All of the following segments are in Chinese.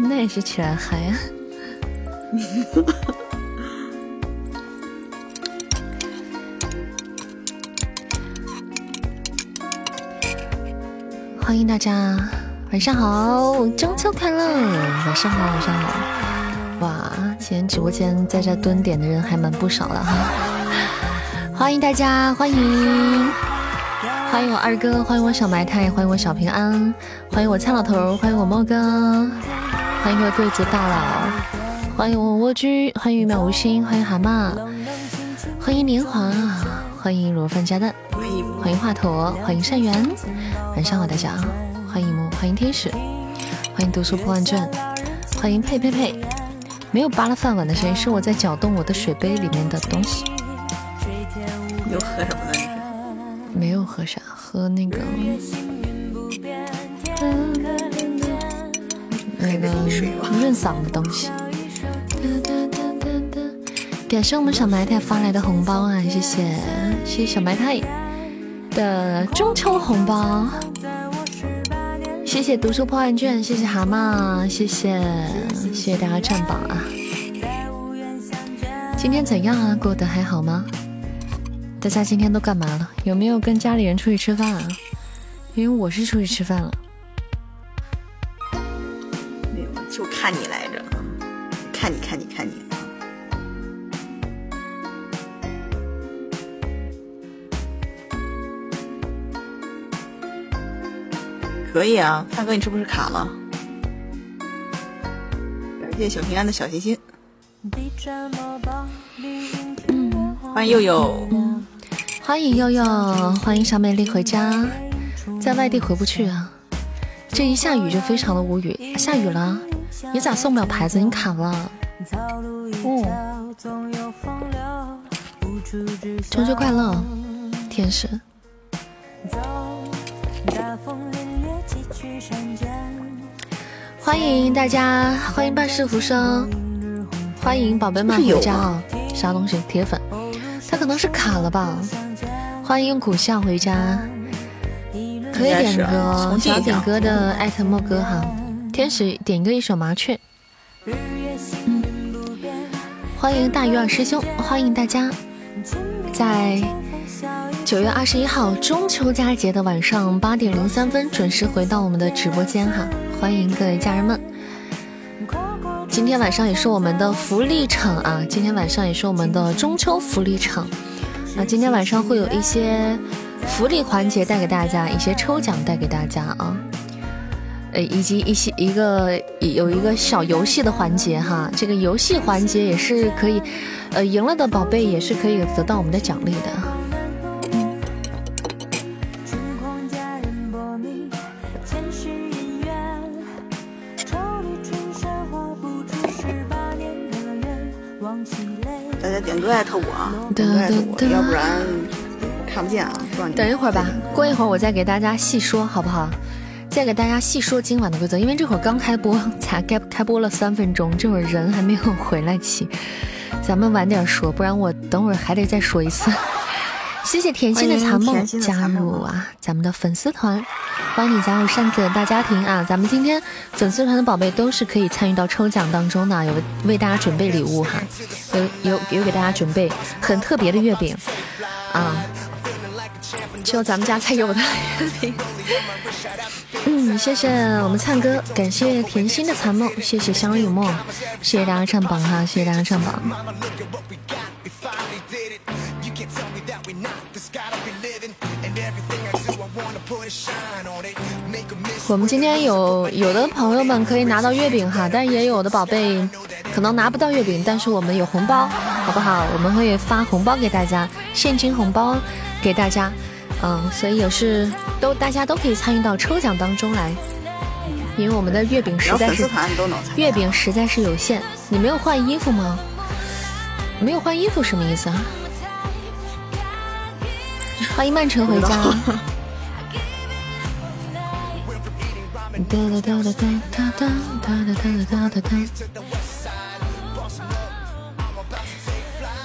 那也是起来嗨啊！欢迎大家，晚上好，中秋快乐！晚上好，晚上好！哇，今天直播间在这蹲点的人还蛮不少的哈。欢迎大家，欢迎，欢迎我二哥，欢迎我小埋汰，欢迎我小平安，欢迎我蔡老头，欢迎我猫哥，欢迎各位贵族大佬，欢迎我蜗居，欢迎渺无心，欢迎蛤蟆，欢迎年华，欢迎螺饭加蛋，欢迎华佗，欢迎善缘，晚上好大家，欢迎木，欢迎天使，欢迎读书破万卷，欢迎佩佩佩，没有扒拉饭碗的声音，是我在搅动我的水杯里面的东西。又喝什么呢？没有喝啥，喝那个那个润嗓的东西。感谢我们小埋汰发来的红包啊，谢谢谢谢小埋汰的中秋红包，谢谢读书破万卷，谢谢蛤蟆，谢谢谢谢大家占榜啊。今天怎样啊？过得还好吗？大家今天都干嘛了？有没有跟家里人出去吃饭啊？因为我是出去吃饭了。看你来着，看你看你看你。可以啊，大哥，你是不是卡了？感谢小平安的小心心。欢迎悠悠，欢迎悠悠，欢迎小美丽回家，在外地回不去啊！这一下雨就非常的无语，下雨了，你咋送不了牌子？你卡了？嗯，中秋快乐，天使！欢迎大家，欢迎半世浮生，欢迎宝贝们回家啊！啥东西？铁粉？他可能是卡了吧？欢迎苦笑回家，可以点歌，想要点歌的艾特莫哥哈。天使点歌一首麻雀。嗯，欢迎大鱼儿师兄，欢迎大家在九月二十一号中秋佳节的晚上八点零三分准时回到我们的直播间哈。欢迎各位家人们，今天晚上也是我们的福利场啊！今天晚上也是我们的中秋福利场。那今天晚上会有一些福利环节带给大家，一些抽奖带给大家啊，呃，以及一些一个有一个小游戏的环节哈。这个游戏环节也是可以，呃，赢了的宝贝也是可以得到我们的奖励的。大家点歌艾特我，点歌艾特我，要不然看不见啊。等一会儿吧，过一会儿我再给大家细说，好不好？再给大家细说今晚的规则，因为这会儿刚开播，才开开播了三分钟，这会儿人还没有回来齐，咱们晚点说，不然我等会儿还得再说一次。谢谢甜心的残梦加入啊，咱们的粉丝团，欢迎你加入扇子大家庭啊！咱们今天粉丝团的宝贝都是可以参与到抽奖当中的，有为大家准备礼物哈，有有有给大家准备很特别的月饼啊，只有咱们家才有的月饼。嗯，谢谢。我们灿哥，感谢。甜心的残梦，谢。谢相濡以沫，谢谢。大家上榜哈，谢。谢大家上榜。我们今天有有的朋友们可以拿到月饼哈，但也有的宝贝可能拿不到月饼，但是我们有红包，好不好？我们会发红包给大家，现金红包给大家，嗯，所以也是都大家都可以参与到抽奖当中来，因为我们的月饼实在是月饼实在是有限。你没有换衣服吗？没有换衣服什么意思啊？欢迎曼城回家。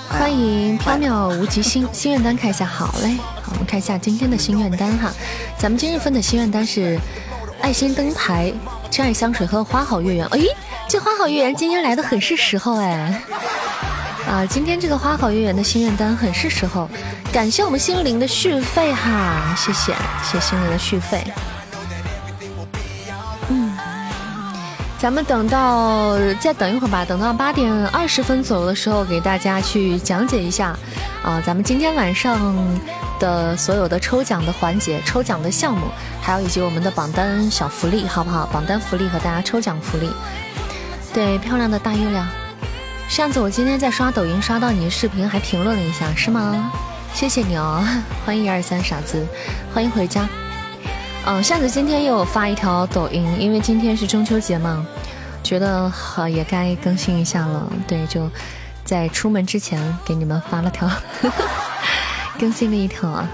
欢迎缥缈无极心心愿单看一下，好嘞，好，我们看一下今天的心愿单哈。咱们今日份的心愿单是爱心灯牌真爱香水和花好月圆。哎，这花好月圆今天来的很是时候哎。啊，今天这个花好月圆的心愿单很是时候。感谢我们心灵的续费哈，谢谢谢心灵的续费。咱们等到再等一会儿吧，等到八点二十分左右的时候，给大家去讲解一下啊，咱们今天晚上的所有的抽奖的环节、抽奖的项目，还有以及我们的榜单小福利，好不好？榜单福利和大家抽奖福利。对，漂亮的大月亮，上次，我今天在刷抖音刷到你的视频，还评论了一下，是吗？谢谢你哦，欢迎一二三傻子，欢迎回家。嗯，扇子今天又发一条抖音，因为今天是中秋节嘛，觉得好也该更新一下了。对，就在出门之前给你们发了条，更新了一条啊。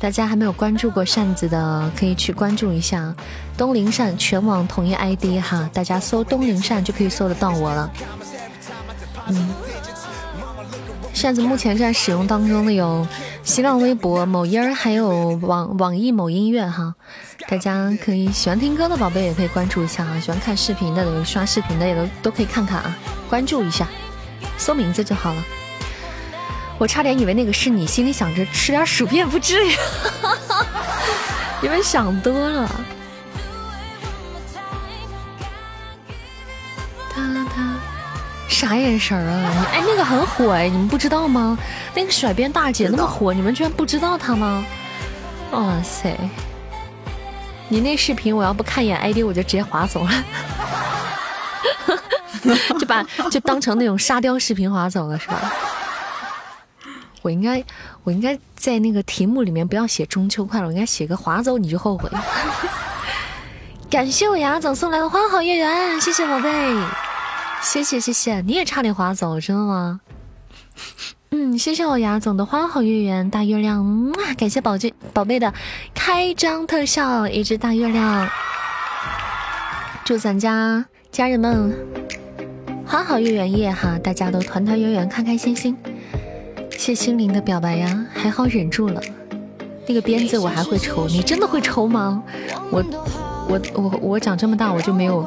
大家还没有关注过扇子的，可以去关注一下东林扇全网统一 ID 哈，大家搜东林扇就可以搜得到我了。嗯。扇子目前在使用当中的有新浪微博、某音儿，还有网网易某音乐哈。大家可以喜欢听歌的宝贝也可以关注一下啊，喜欢看视频的、刷视频的也都都可以看看啊，关注一下，搜名字就好了。我差点以为那个是你，心里想着吃点薯片不至于，你们想多了。啥眼神啊？哎，那个很火哎，你们不知道吗？那个甩鞭大姐那么火，你们居然不知道她吗？哇塞！你那视频我要不看一眼 ID，我就直接划走了，就把就当成那种沙雕视频划走了是吧？我应该我应该在那个题目里面不要写中秋快乐，我应该写个划走你就后悔。感谢我牙总送来的花好月圆，谢谢宝贝。谢谢谢谢，你也差点划走，真的吗？嗯，谢谢我牙总的花好月圆大月亮，哇感谢宝贝宝贝的开张特效，一只大月亮。祝咱家家人们花好月圆夜哈，大家都团团圆圆，开开心心。谢心灵的表白呀，还好忍住了。那个鞭子我还会抽，你真的会抽吗？我我我我长这么大我就没有。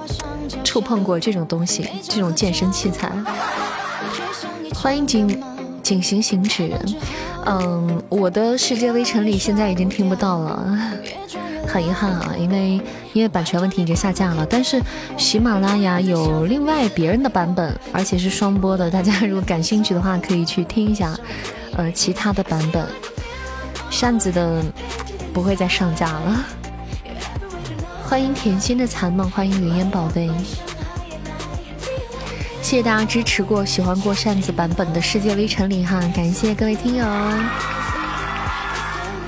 触碰过这种东西，这种健身器材。欢迎景景行行止。嗯，我的世界微尘里现在已经听不到了，很遗憾啊，因为因为版权问题已经下架了。但是喜马拉雅有另外别人的版本，而且是双播的，大家如果感兴趣的话，可以去听一下。呃，其他的版本，扇子的不会再上架了。欢迎甜心的残梦，欢迎云烟宝贝，谢谢大家支持过、喜欢过扇子版本的世界微尘里哈，感谢各位听友，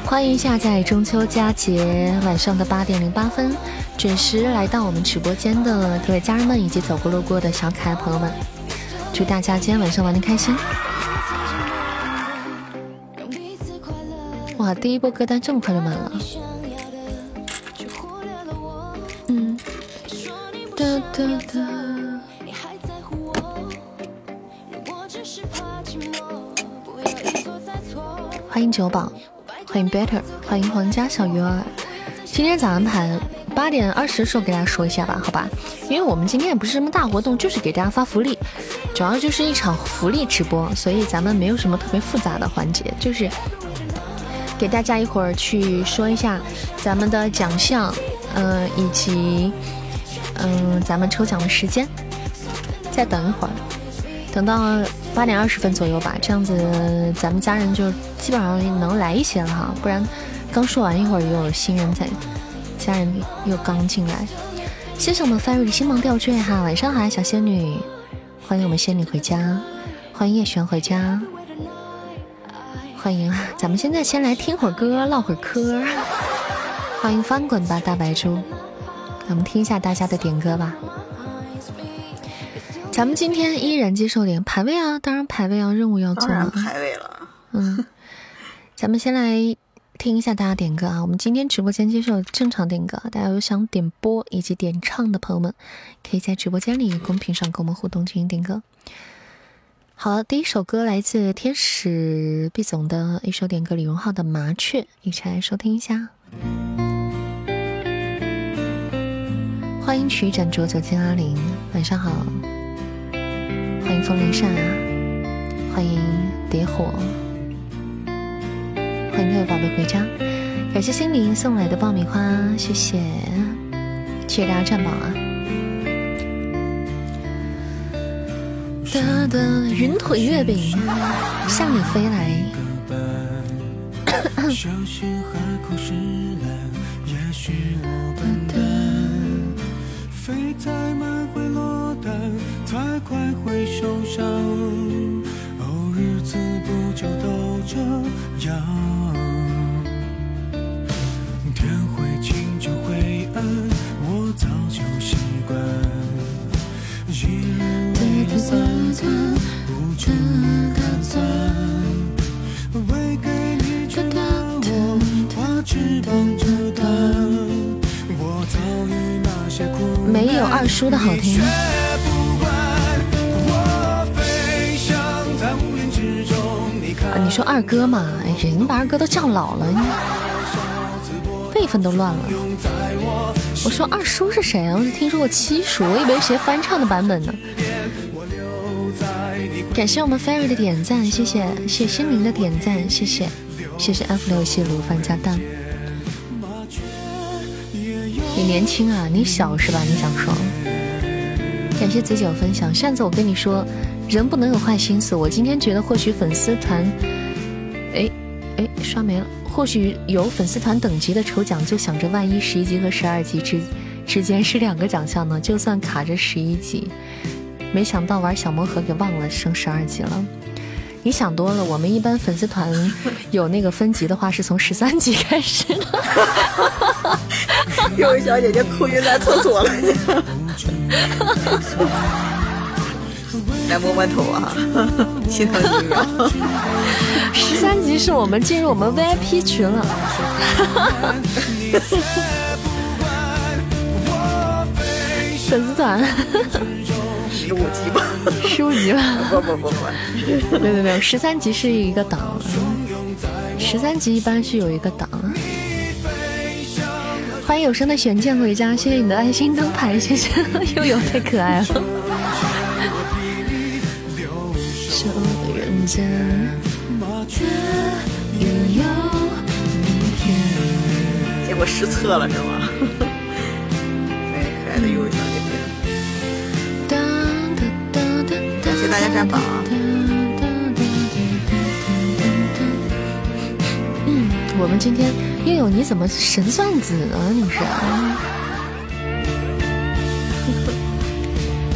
欢迎下载中秋佳节晚上的八点零八分准时来到我们直播间的各位家人们以及走过路过的小可爱朋友们，祝大家今天晚上玩的开心！哇，第一波歌单这么快就满了。欢迎九宝，欢迎 Better，欢迎皇家小鱼儿。今天早安排？八点二十的时候给大家说一下吧，好吧？因为我们今天也不是什么大活动，就是给大家发福利，主要就是一场福利直播，所以咱们没有什么特别复杂的环节，就是给大家一会儿去说一下咱们的奖项，嗯，以及。嗯，咱们抽奖的时间，再等一会儿，等到八点二十分左右吧，这样子咱们家人就基本上能来一些了哈。不然刚说完一会儿，又有新人在，家人又刚进来。谢谢我们范瑞的星芒吊坠哈，晚上好，小仙女，欢迎我们仙女回家，欢迎叶璇回家，欢迎咱们现在先来听会儿歌，唠会儿嗑，欢迎翻滚吧大白猪。我们听一下大家的点歌吧。咱们今天依然接受点排位啊，当然排位啊，任务要做。排位了。嗯，咱们先来听一下大家点歌啊。我们今天直播间接受正常点歌，大家有想点播以及点唱的朋友们，可以在直播间里公屏上跟我们互动进行点歌。好，第一首歌来自天使毕总的一首点歌，李荣浩的《麻雀》，一起来收听一下。欢迎曲展卓走进阿玲，晚上好。欢迎风铃扇，欢迎蝶火，欢迎各位宝贝回家。感谢心灵送来的爆米花，谢谢，谢谢大家占榜啊！哒哒云腿月饼向你飞来。飞太慢会落单太快会受伤哦日子不就都这样天会晴就会暗我早就习惯一日为了三餐不至于寒酸为给你取暖我把翅膀折断我遭遇那些苦没有二叔的好听。啊，你说二哥嘛？哎呀，你把二哥都叫老了，辈分都乱了。我说二叔是谁啊？我只听说过七叔，我以为谁翻唱的版本呢。感谢我们 Fairy 的点赞，谢谢，谢心灵的点赞，谢谢，谢谢 F 六，谢卤饭加蛋。你年轻啊，你小是吧？你想说？感谢子九分享。上次我跟你说，人不能有坏心思。我今天觉得或许粉丝团，哎哎，刷没了。或许有粉丝团等级的抽奖，就想着万一十一级和十二级之之间是两个奖项呢？就算卡着十一级。没想到玩小魔盒给忘了升十二级了，你想多了。我们一般粉丝团有那个分级的话，是从十三级开始的。有位小姐姐哭晕在厕所了，来摸摸头啊，心疼你秒。十三级是我们进入我们 VIP 群了。粉丝团。十五级吧，十五级吧，不不不不，没有没有，十三级是一个档，十三级一般是有一个档。欢迎有声的玄剑回家，谢谢你的爱心灯牌，谢谢 悠悠太可爱了。结果失策了是吗？哎，可爱的悠悠。大家站榜。嗯，我们今天悠悠你怎么神算子啊？你是？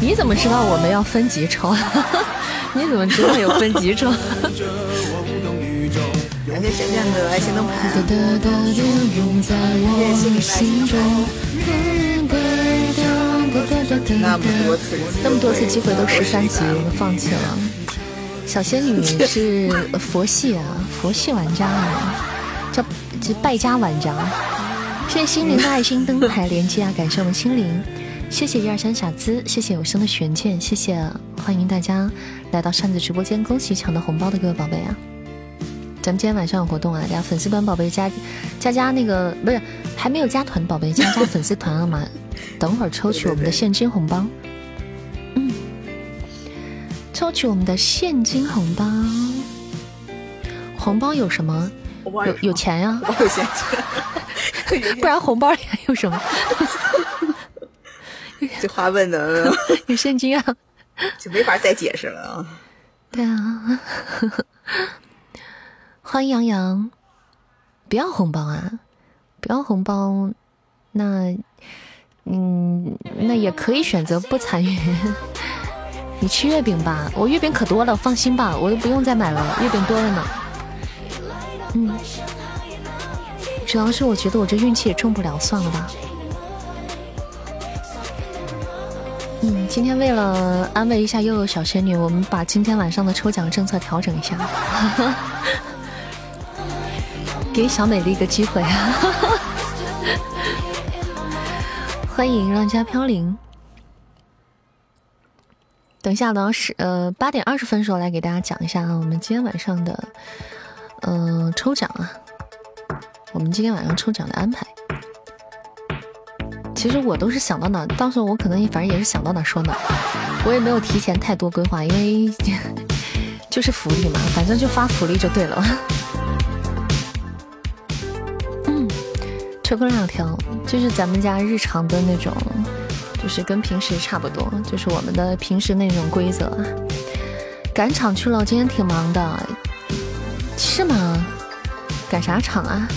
你怎么知道我们要分级抽？你怎么知道有分级抽？感谢贤贤的爱心灯牌。那么多次，那么多次机会都十三级，我们放弃了。小仙女是佛系啊，佛系玩家啊，这败家玩家。谢谢心灵的爱心灯牌连接啊，感谢我们心灵，谢谢一二三小资，谢谢有声的玄剑，谢谢欢迎大家来到扇子直播间，恭喜抢到红包的各位宝贝啊！咱们今天晚上有活动啊，大家粉丝团宝贝加加加那个不是还没有加团宝贝加加粉丝团了吗？等会儿抽取我们的现金红包，嗯，抽取我们的现金红包。红包有什么？有有钱呀？不然红包里还有什么？这话问的有现金啊，就没法再解释了啊。对啊，欢迎杨洋，不要红包啊，不要红包，那。嗯，那也可以选择不参与。你吃月饼吧，我月饼可多了，放心吧，我都不用再买了，月饼多了呢。嗯，主要是我觉得我这运气也中不了，算了吧。嗯，今天为了安慰一下悠悠小仙女，我们把今天晚上的抽奖政策调整一下，给小美丽一个机会啊。欢迎浪家飘零。等一下，等是呃八点二十分的时候来给大家讲一下啊，我们今天晚上的嗯抽奖啊，我们今天晚上抽奖的安排。其实我都是想到哪，到时候我可能也反正也是想到哪说哪，我也没有提前太多规划，因为 就是福利嘛，反正就发福利就对了。嗯，抽空两条，就是咱们家日常的那种，就是跟平时差不多，就是我们的平时那种规则。赶场去了，今天挺忙的，是吗？赶啥场啊？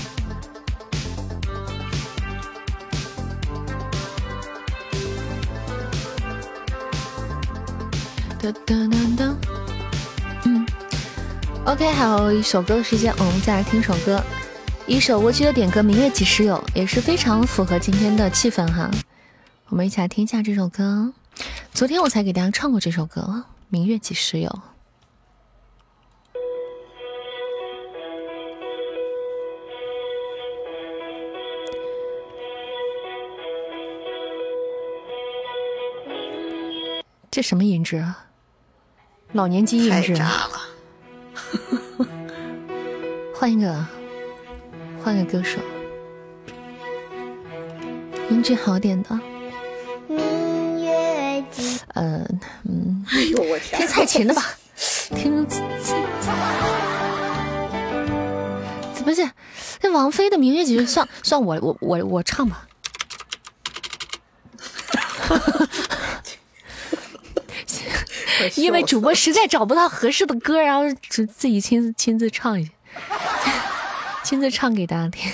噔噔噔噔，嗯，OK，还有一首歌的时间，我们再来听首歌，一首蜗居的点歌《明月几时有》，也是非常符合今天的气氛哈。我们一起来听一下这首歌，昨天我才给大家唱过这首歌《明月几时有》。这什么音质啊？老年机音质。了。换一个，换个歌手，音质好点的。明月几？呃，嗯。哎呦我天！听蔡琴的吧，听。不是，那王菲的《明月几时》算算我我我我唱吧。因为主播实在找不到合适的歌，然后自自己亲自亲自唱一下，亲自唱给大家听。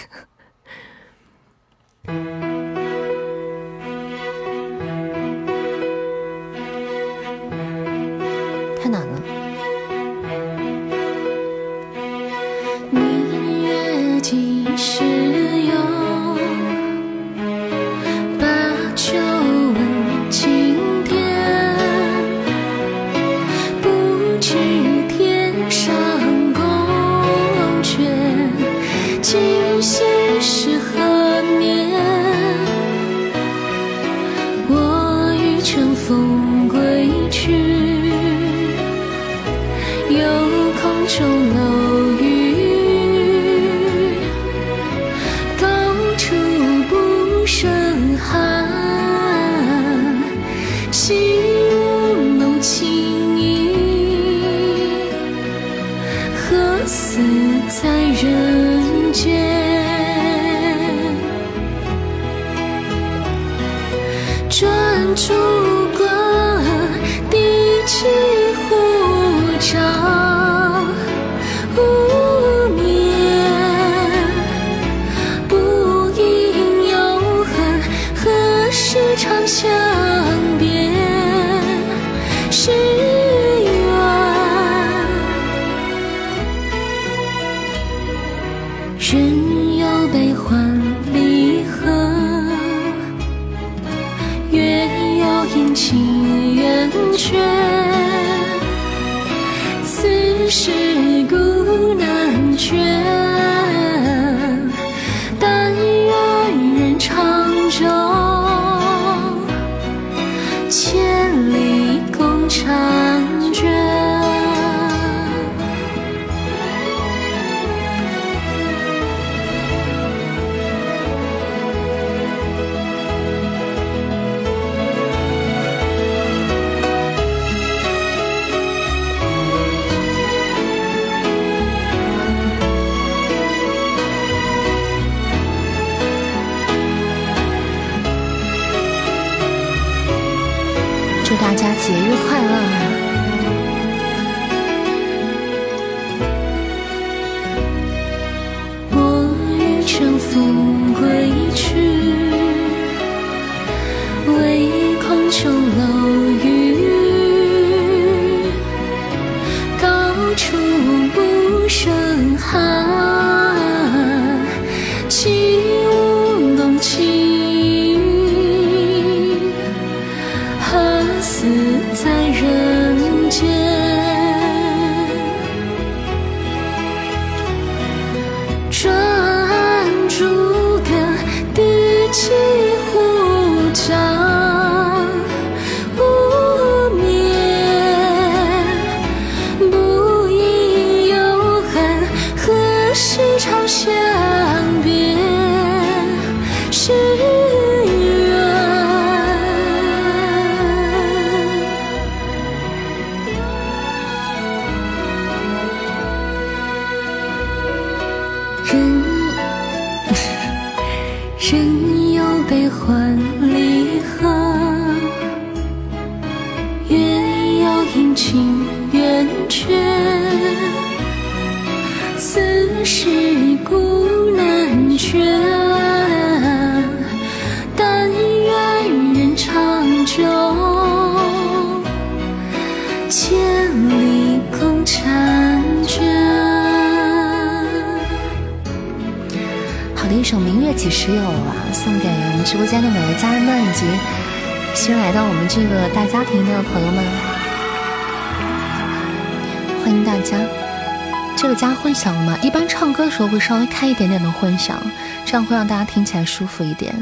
会稍微开一点点的混响，这样会让大家听起来舒服一点。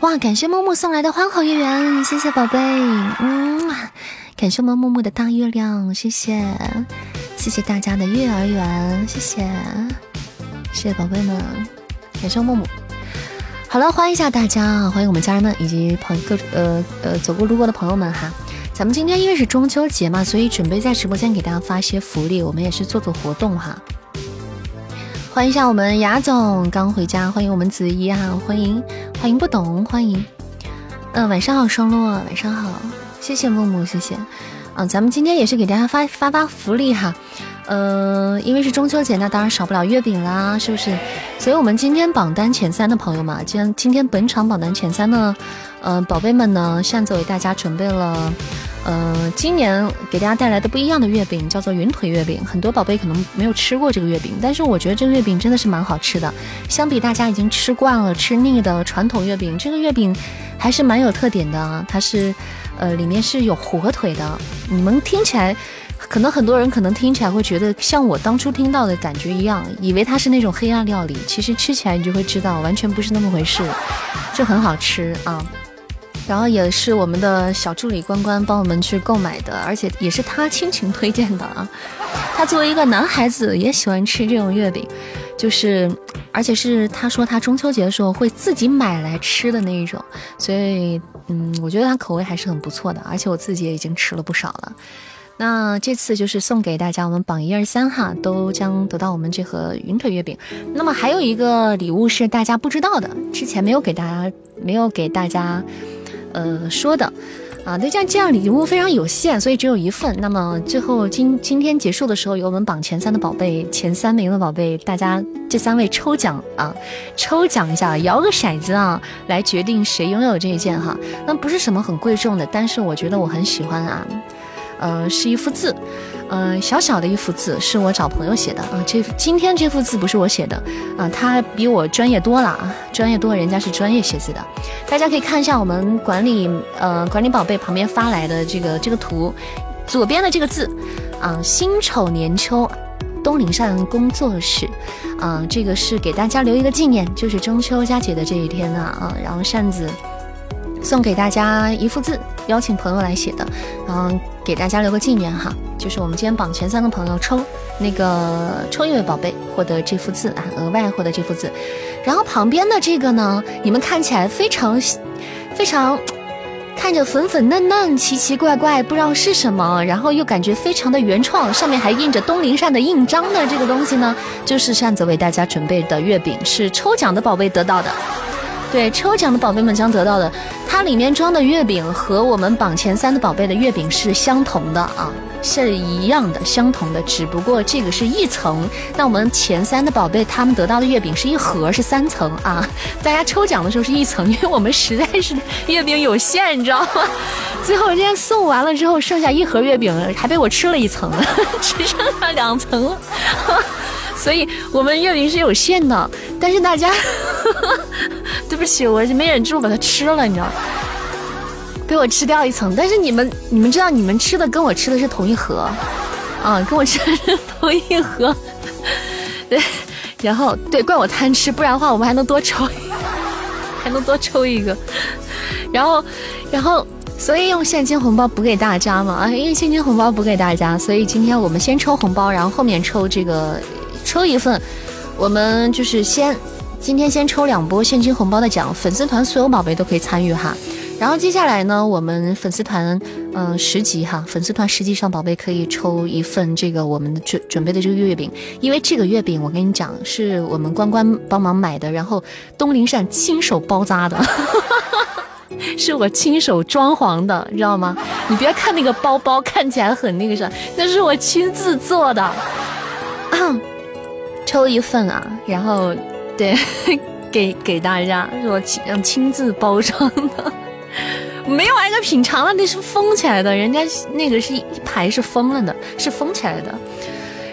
哇，感谢木木送来的花好月圆，谢谢宝贝。嗯，感谢我们木木的大月亮，谢谢，谢谢大家的月儿圆，谢谢，谢谢宝贝们，感谢木木。好了，欢迎一下大家，欢迎我们家人们以及朋各呃呃走过路过的朋友们哈。咱们今天因为是中秋节嘛，所以准备在直播间给大家发一些福利，我们也是做做活动哈。欢迎一下我们雅总刚回家，欢迎我们子怡哈，欢迎欢迎不懂，欢迎。嗯，晚上好双落，晚上好，谢谢木木，谢谢。嗯，咱们今天也是给大家发发发福利哈。呃，因为是中秋节，那当然少不了月饼啦，是不是？所以我们今天榜单前三的朋友嘛，今天今天本场榜单前三的，呃，宝贝们呢，擅自为大家准备了。呃，今年给大家带来的不一样的月饼叫做云腿月饼，很多宝贝可能没有吃过这个月饼，但是我觉得这个月饼真的是蛮好吃的。相比大家已经吃惯了、吃腻的传统月饼，这个月饼还是蛮有特点的。它是，呃，里面是有火腿的。你们听起来，可能很多人可能听起来会觉得像我当初听到的感觉一样，以为它是那种黑暗料理。其实吃起来你就会知道，完全不是那么回事，就很好吃啊。然后也是我们的小助理关关帮我们去购买的，而且也是他亲情推荐的啊。他作为一个男孩子，也喜欢吃这种月饼，就是而且是他说他中秋节的时候会自己买来吃的那一种，所以嗯，我觉得他口味还是很不错的，而且我自己也已经吃了不少了。那这次就是送给大家，我们榜一二三哈都将得到我们这盒云腿月饼。那么还有一个礼物是大家不知道的，之前没有给大家没有给大家。呃，说的，啊，那这样这样礼物非常有限，所以只有一份。那么最后今今天结束的时候，有我们榜前三的宝贝，前三名的宝贝，大家这三位抽奖啊，抽奖一下，摇个骰子啊，来决定谁拥有这一件哈。那不是什么很贵重的，但是我觉得我很喜欢啊，呃，是一幅字。嗯，小小的一幅字是我找朋友写的啊。这今天这幅字不是我写的啊，他比我专业多了啊，专业多，人家是专业写字的。大家可以看一下我们管理呃管理宝贝旁边发来的这个这个图，左边的这个字啊，辛丑年秋，东林善工作室啊，这个是给大家留一个纪念，就是中秋佳节的这一天呢啊，然后扇子送给大家一幅字，邀请朋友来写的，然后给大家留个纪念哈。就是我们今天榜前三的朋友抽那个抽一位宝贝获得这幅字啊，额外获得这幅字。然后旁边的这个呢，你们看起来非常非常看着粉粉嫩嫩、奇奇怪怪，不知道是什么，然后又感觉非常的原创，上面还印着东林扇的印章的这个东西呢，就是扇子为大家准备的月饼，是抽奖的宝贝得到的。对，抽奖的宝贝们将得到的，它里面装的月饼和我们榜前三的宝贝的月饼是相同的啊。是一样的，相同的，只不过这个是一层。那我们前三的宝贝，他们得到的月饼是一盒，是三层啊。大家抽奖的时候是一层，因为我们实在是月饼有限，你知道吗？最后今天送完了之后，剩下一盒月饼还被我吃了一层，只剩下两层了。所以我们月饼是有限的，但是大家，对不起，我是没忍住把它吃了，你知道吗。被我吃掉一层，但是你们你们知道，你们吃的跟我吃的是同一盒，啊，跟我吃的是同一盒，对，然后对，怪我贪吃，不然的话我们还能多抽，还能多抽一个，然后然后所以用现金红包补给大家嘛，啊，因为现金红包补给大家，所以今天我们先抽红包，然后后面抽这个抽一份，我们就是先今天先抽两波现金红包的奖，粉丝团所有宝贝都可以参与哈。然后接下来呢，我们粉丝团，嗯，十级哈，粉丝团十级上宝贝可以抽一份这个我们的准准备的这个月饼，因为这个月饼我跟你讲是我们关关帮忙买的，然后东林善亲手包扎的，是我亲手装潢的，知道吗？你别看那个包包看起来很那个啥，那是我亲自做的。抽一份啊，然后对，给给大家是我亲亲自包装的，没有挨个品尝了，那是封起来的，人家那个是一排是封了的，是封起来的。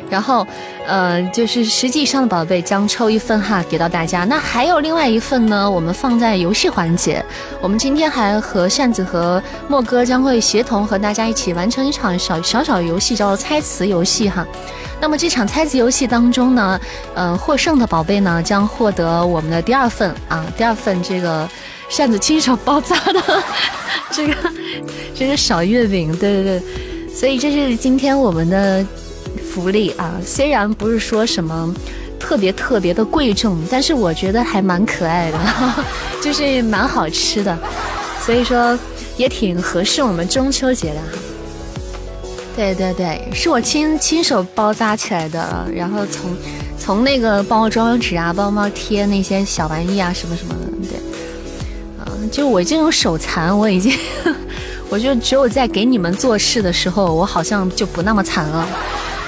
然后，呃，就是实际上的宝贝将抽一份哈给到大家。那还有另外一份呢，我们放在游戏环节。我们今天还和扇子和莫哥将会协同和大家一起完成一场小小小游戏，叫做猜词游戏哈。那么这场猜词游戏当中呢，呃，获胜的宝贝呢将获得我们的第二份啊，第二份这个扇子亲手包扎的这个这个小月饼，对对对。所以这是今天我们的。福利啊，虽然不是说什么特别特别的贵重，但是我觉得还蛮可爱的，就是蛮好吃的，所以说也挺合适我们中秋节的。对对对，是我亲亲手包扎起来的，然后从从那个包装纸啊、包包贴那些小玩意啊什么什么的，对，嗯，就我这种手残，我已经，我就只有在给你们做事的时候，我好像就不那么残了。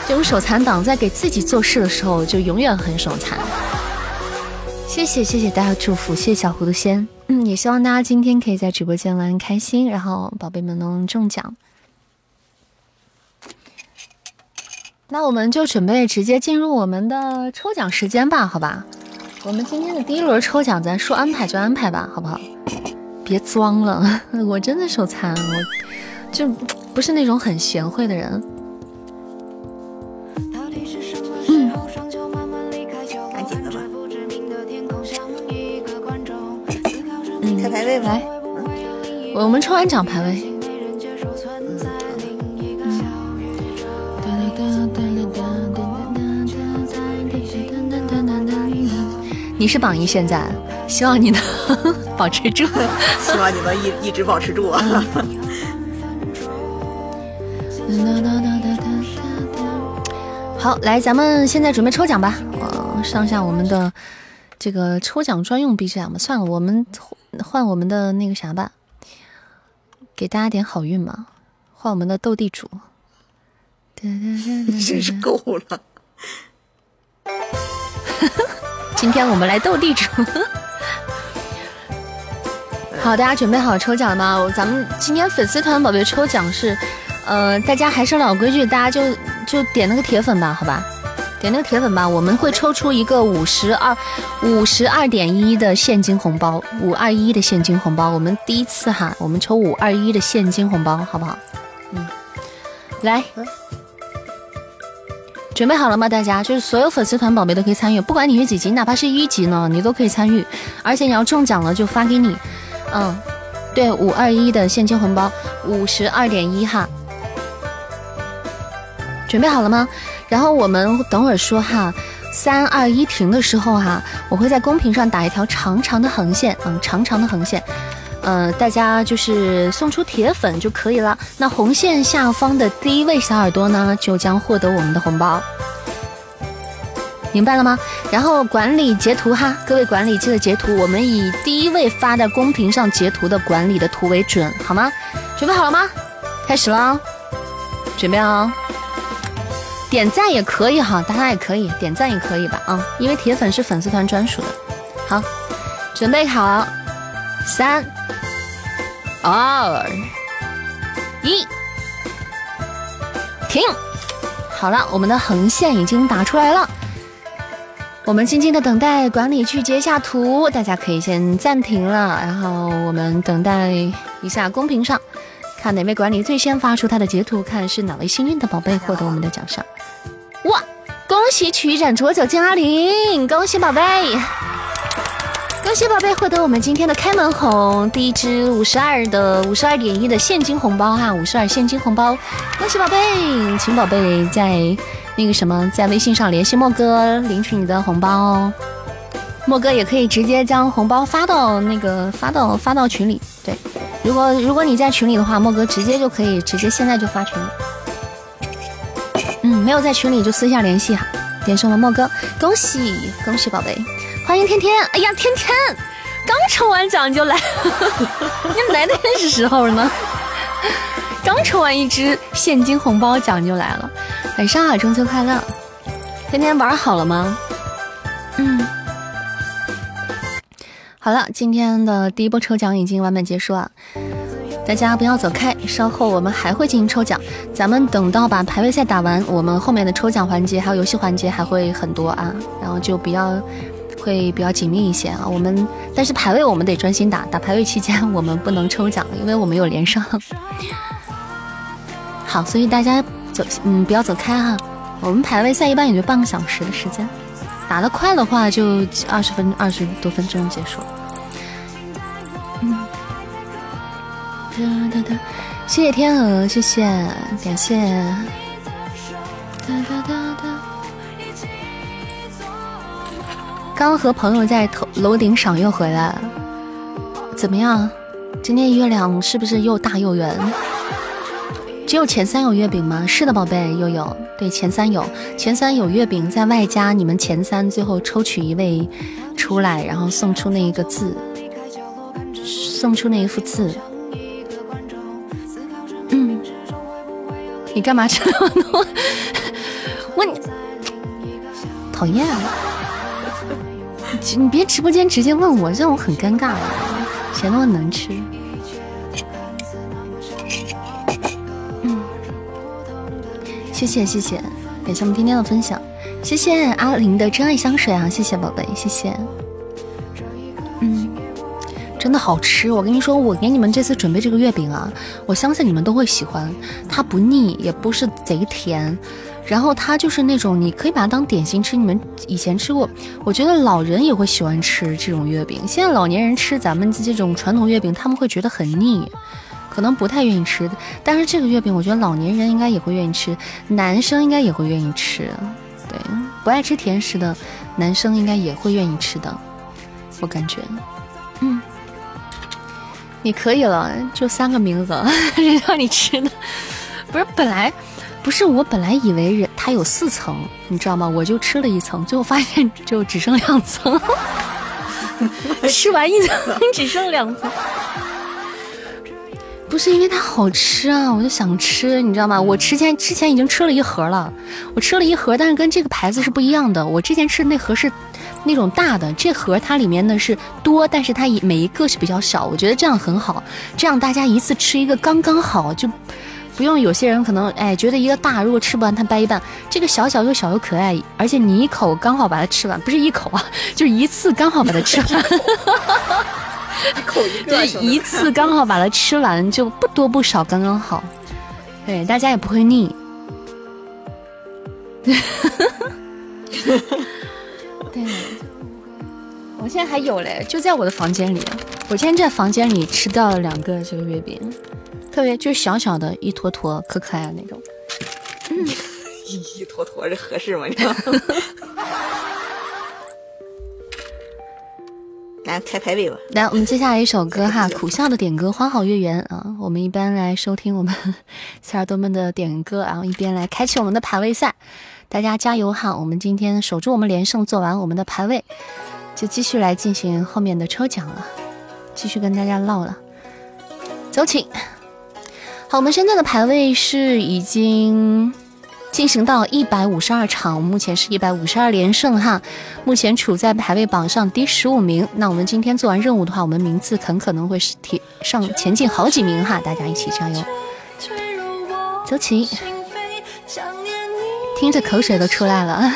这种手残党在给自己做事的时候，就永远很手残。谢谢谢谢大家祝福，谢谢小糊涂仙。嗯，也希望大家今天可以在直播间玩开心，然后宝贝们能中奖。那我们就准备直接进入我们的抽奖时间吧，好吧？我们今天的第一轮抽奖，咱说安排就安排吧，好不好？别装了，我真的手残，我就不是那种很贤惠的人。我们抽完奖排位。你是榜一，现在希望你能 保持住，希望你能一一直保持住啊！好，来，咱们现在准备抽奖吧。我上下我们的这个抽奖专用 BGM，算了，我们。换我们的那个啥吧，给大家点好运嘛！换我们的斗地主，真是够了。今天我们来斗地主。好，大家准备好抽奖了吗？咱们今天粉丝团宝贝抽奖是，呃，大家还是老规矩，大家就就点那个铁粉吧，好吧？点那个铁粉吧，我们会抽出一个五十二五十二点一的现金红包，五二一的现金红包，我们第一次哈，我们抽五二一的现金红包，好不好？嗯，来，准备好了吗？大家就是所有粉丝团宝贝都可以参与，不管你是几级，哪怕是一级呢，你都可以参与，而且你要中奖了就发给你，嗯，对，五二一的现金红包，五十二点一哈，准备好了吗？然后我们等会儿说哈，三二一停的时候哈，我会在公屏上打一条长长的横线，嗯，长长的横线，呃，大家就是送出铁粉就可以了。那红线下方的第一位小耳朵呢，就将获得我们的红包，明白了吗？然后管理截图哈，各位管理记得截图，我们以第一位发在公屏上截图的管理的图为准，好吗？准备好了吗？开始了，准备哦。点赞也可以哈，大家也可以点赞也可以吧啊，因为铁粉是粉丝团专属的。好，准备好，三、二、一，停。好了，我们的横线已经打出来了，我们静静的等待管理去截下图，大家可以先暂停了，然后我们等待一下公屏上。看哪位管理最先发出他的截图，看是哪位幸运的宝贝获得我们的奖赏。哇！恭喜曲一盏浊酒敬阿玲，恭喜宝贝，恭喜宝贝获得我们今天的开门红，第一支五十二的五十二点一的现金红包哈，五十二现金红包，恭喜宝贝，请宝贝在那个什么，在微信上联系莫哥领取你的红包哦。莫哥也可以直接将红包发到那个发到发到群里，对。如果如果你在群里的话，莫哥直接就可以直接现在就发群里。嗯，没有在群里就私下联系哈。点上了莫哥，恭喜恭喜宝贝，欢迎天天！哎呀，天天，刚抽完奖就来，你来的也是时候呢。刚抽完一支现金红包，奖就来了。晚上好，中秋快乐！天天玩好了吗？嗯。好了，今天的第一波抽奖已经完美结束了。大家不要走开，稍后我们还会进行抽奖。咱们等到把排位赛打完，我们后面的抽奖环节还有游戏环节还会很多啊，然后就比较会比较紧密一些啊。我们但是排位我们得专心打，打排位期间我们不能抽奖，因为我们有连胜。好，所以大家走，嗯，不要走开哈。我们排位赛一般也就半个小时的时间，打得快的话就二十分二十多分钟结束。哒谢谢天鹅，谢谢，感谢。哒哒哒哒。刚和朋友在头楼顶赏月回来，怎么样？今天月亮是不是又大又圆？只有前三有月饼吗？是的，宝贝，又有。对，前三有，前三有月饼，在外加你们前三，最后抽取一位出来，然后送出那一个字，送出那一幅字。你干嘛吃那么多？问你，讨厌！你别直播间直接问我，这我很尴尬。谁那么能吃？嗯，谢谢谢谢，感谢我们天天的分享，谢谢阿林的真爱香水啊，谢谢宝贝，谢谢。真的好吃，我跟你说，我给你们这次准备这个月饼啊，我相信你们都会喜欢。它不腻，也不是贼甜，然后它就是那种你可以把它当点心吃。你们以前吃过，我觉得老人也会喜欢吃这种月饼。现在老年人吃咱们这种传统月饼，他们会觉得很腻，可能不太愿意吃。但是这个月饼，我觉得老年人应该也会愿意吃，男生应该也会愿意吃。对，不爱吃甜食的男生应该也会愿意吃的，我感觉，嗯。你可以了，就三个名字 让你吃的，不是本来不是我本来以为人它有四层，你知道吗？我就吃了一层，最后发现 就只剩两层，吃完一层只剩两层，不是因为它好吃啊，我就想吃，你知道吗？我之前之前已经吃了一盒了，我吃了一盒，但是跟这个牌子是不一样的，我之前吃的那盒是。那种大的这盒，它里面呢是多，但是它一每一个是比较少，我觉得这样很好，这样大家一次吃一个刚刚好，就不用有些人可能哎觉得一个大如果吃不完，它掰一半，这个小小又小又可爱，而且你一口刚好把它吃完，不是一口啊，就是一次刚好把它吃完，一口一个，一次刚好把它吃完，就不多不少，刚刚好，对，大家也不会腻。对，我现在还有嘞，就在我的房间里。我今天在房间里吃到了两个这个月饼，特别就是小小的一坨坨，可可爱那种。嗯一坨坨，这合适吗？来开排位吧。来，我们接下来一首歌哈，苦笑的点歌《花好月圆》啊。我们一般来收听我们小耳朵们的点歌，然后一边来开启我们的排位赛。大家加油哈！我们今天守住我们连胜，做完我们的排位，就继续来进行后面的抽奖了，继续跟大家唠了。走起！好，我们现在的排位是已经进行到一百五十二场，目前是一百五十二连胜哈，目前处在排位榜上第十五名。那我们今天做完任务的话，我们名次很可能会是提上前进好几名哈，大家一起加油！走起！听着口水都出来了。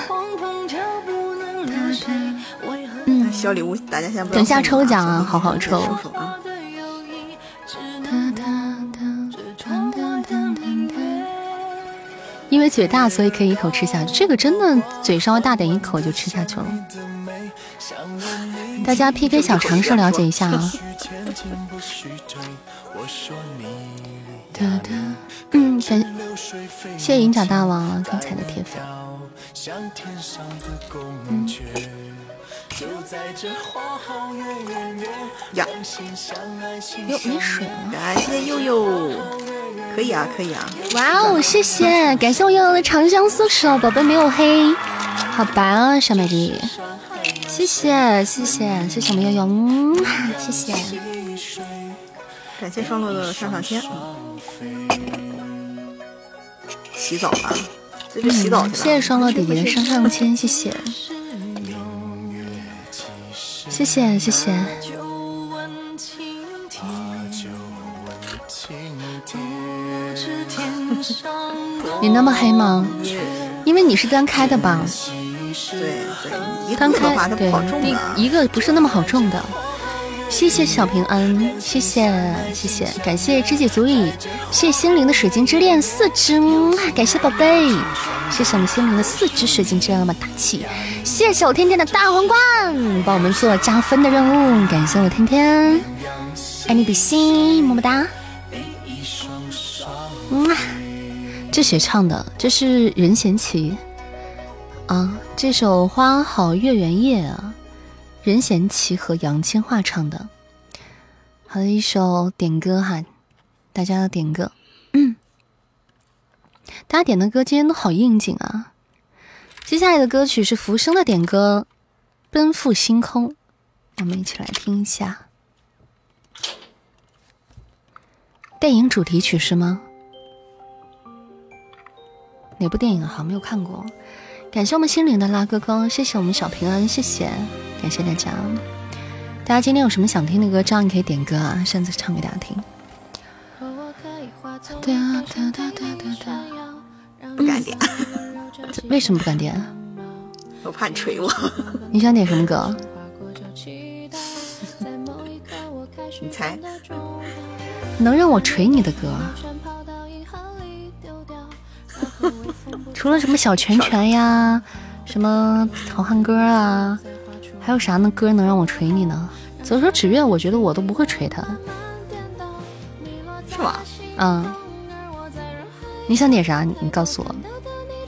嗯，小礼物大家先等下抽奖啊，好好抽。因为嘴大，所以可以一口吃下去。这个真的嘴稍微大点，一口就吃下去了。大家 PK 小常识了解一下啊。嗯，感谢谢银甲大王刚才的铁粉。嗯。呀，哟，没水了。感谢悠悠，可以啊，可以啊。哇哦，谢谢，感谢我悠悠的长相厮守，宝贝没有黑，好白啊，小美丽。谢谢谢谢谢谢谢我们悠悠，嗯，谢谢，感谢双落的上上签，洗澡吧，这是洗澡去了。谢谢双落弟弟的上上签，谢谢，谢谢谢谢。你那么黑吗？因为你是单开的吧？对对，单开对一一个不是那么好中的。谢谢小平安，谢谢谢谢，感谢知己足矣，谢谢心灵的水晶之恋四只，感谢宝贝，谢谢我们心灵的四只水晶之恋那么大气，谢谢我天天的大皇冠，帮我们做加分的任务，感谢我天天，爱你比心，么么哒。嗯，这谁唱的？这是任贤齐啊！这首《花好月圆夜》啊，任贤齐和杨千嬅唱的。好的一首点歌哈，大家的点歌。嗯，大家点的歌今天都好应景啊！接下来的歌曲是浮生的点歌，《奔赴星空》，我们一起来听一下。电影主题曲是吗？哪部电影好像没有看过。感谢我们心灵的拉哥哥，谢谢我们小平安，谢谢，感谢大家。大家今天有什么想听的歌？这样你可以点歌啊，擅自唱给大家听。不敢点，为什么不敢点？我怕你锤我。你想点什么歌？你猜？能让我锤你的歌？除了什么小拳拳呀，什么好汉歌啊，还有啥呢？歌能让我锤你呢？左手指月，我觉得我都不会锤他，是吗？嗯，你想点啥？你告诉我，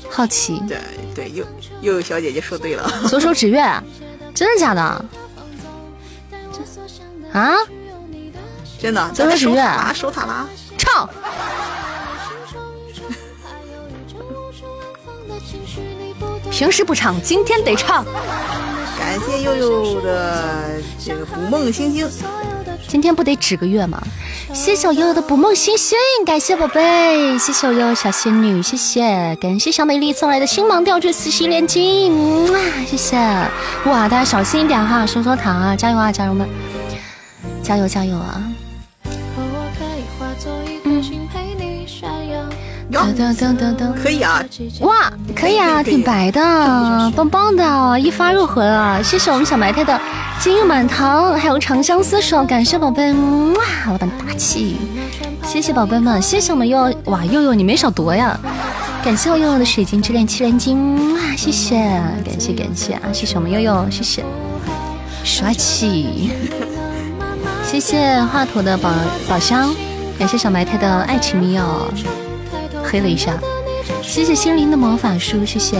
好奇。对对，又又有小姐姐说对了。左手指月，真的假的？啊？真的？左手指月，守塔啦，唱。平时不唱，今天得唱。感谢悠悠的这个捕梦星星，今天不得指个月吗？谢谢悠悠的捕梦星星，感谢宝贝，谢谢悠悠小仙女，谢谢，感谢小美丽送来的星芒吊坠四喜连金，谢谢。哇，大家小心一点哈，收收糖啊，加油啊，家人们，加油加油啊！噔噔噔噔噔，可以啊！哇，可以啊，挺白的，棒棒的，一发入魂啊。谢谢我们小埋汰的金玉满堂，还有长相厮守，感谢宝贝，哇，老板大气，谢谢宝贝们，谢谢我们悠哇悠悠，你没少夺呀！感谢我悠悠的水晶之恋七连金，哇，谢谢，感谢感谢啊，谢谢我们悠悠，谢谢，帅气，谢谢华佗的宝宝箱，感谢小埋汰的爱情密钥。黑了一下，谢谢心灵的魔法书，谢谢，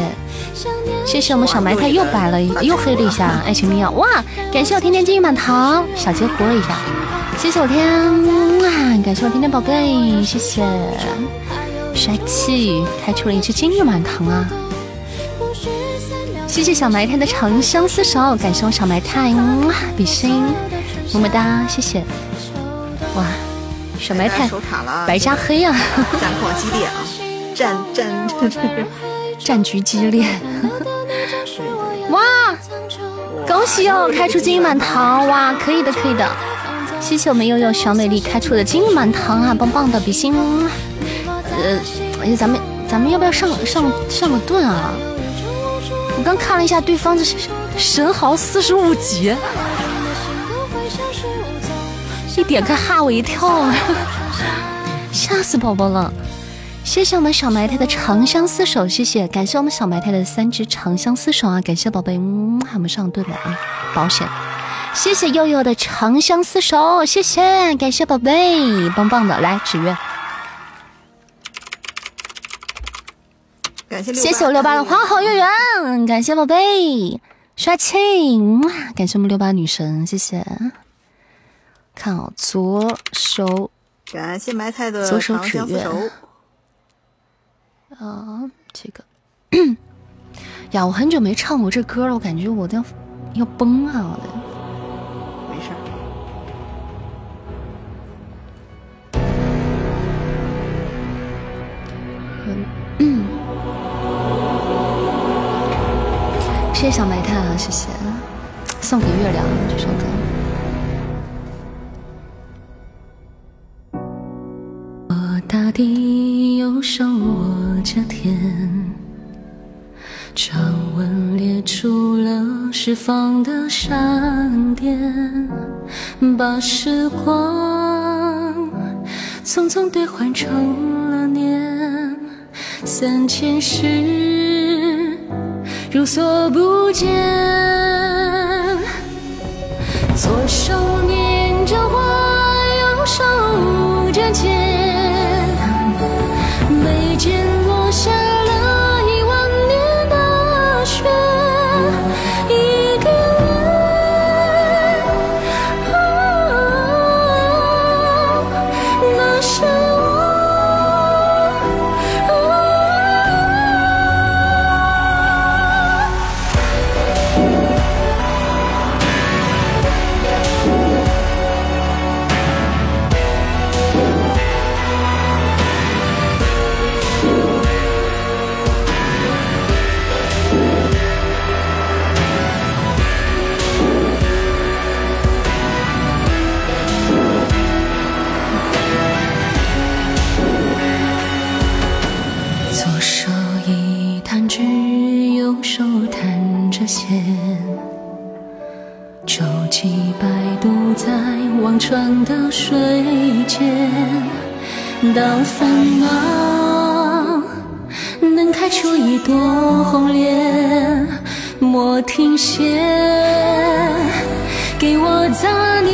谢谢我们小埋汰又白了又黑了一下，爱情密钥，哇，感谢我天天金玉满堂，小杰活了一下，谢谢我天啊，感谢我天天宝贝，谢谢，帅气，开出了一只金玉满堂啊，谢谢小埋汰的长相厮守，感谢我小埋汰，比心，么么哒，谢谢，哇。小埋汰白加黑啊！战况激烈啊！战战战局激烈！哇！恭喜哦，开出金玉满堂！哇，可以的，可以的！谢谢我们悠悠小美丽开出的金玉满堂啊，棒棒的比心！呃，哎，咱们咱们要不要上上上个盾啊？我刚看了一下对方的神豪四十五级。一点开吓我一跳，吓死宝宝了！谢谢我们小埋汰的长相厮守，谢谢，感谢我们小埋汰的三只长相厮守啊！感谢宝贝，嗯，还没上盾的啊，保险！谢谢悠悠的长相厮守，谢谢，感谢宝贝，棒棒的，来纸月，感谢谢谢我六八的花好月圆，感谢宝贝，帅气，感谢我们六八女神，谢谢。看哦，左手感谢埋汰的左手指月啊，这个 呀，我很久没唱过这歌了，我感觉我都要要崩啊！我的，没事。嗯，谢谢小埋汰啊，谢谢，送给月亮这首歌。地右手握着天。长吻裂出了释放的闪电，把时光匆匆兑换成了年，三千世如所不见。左手捻着花，到水间，到繁忙能开出一朵红莲，莫停歇，给我杂念。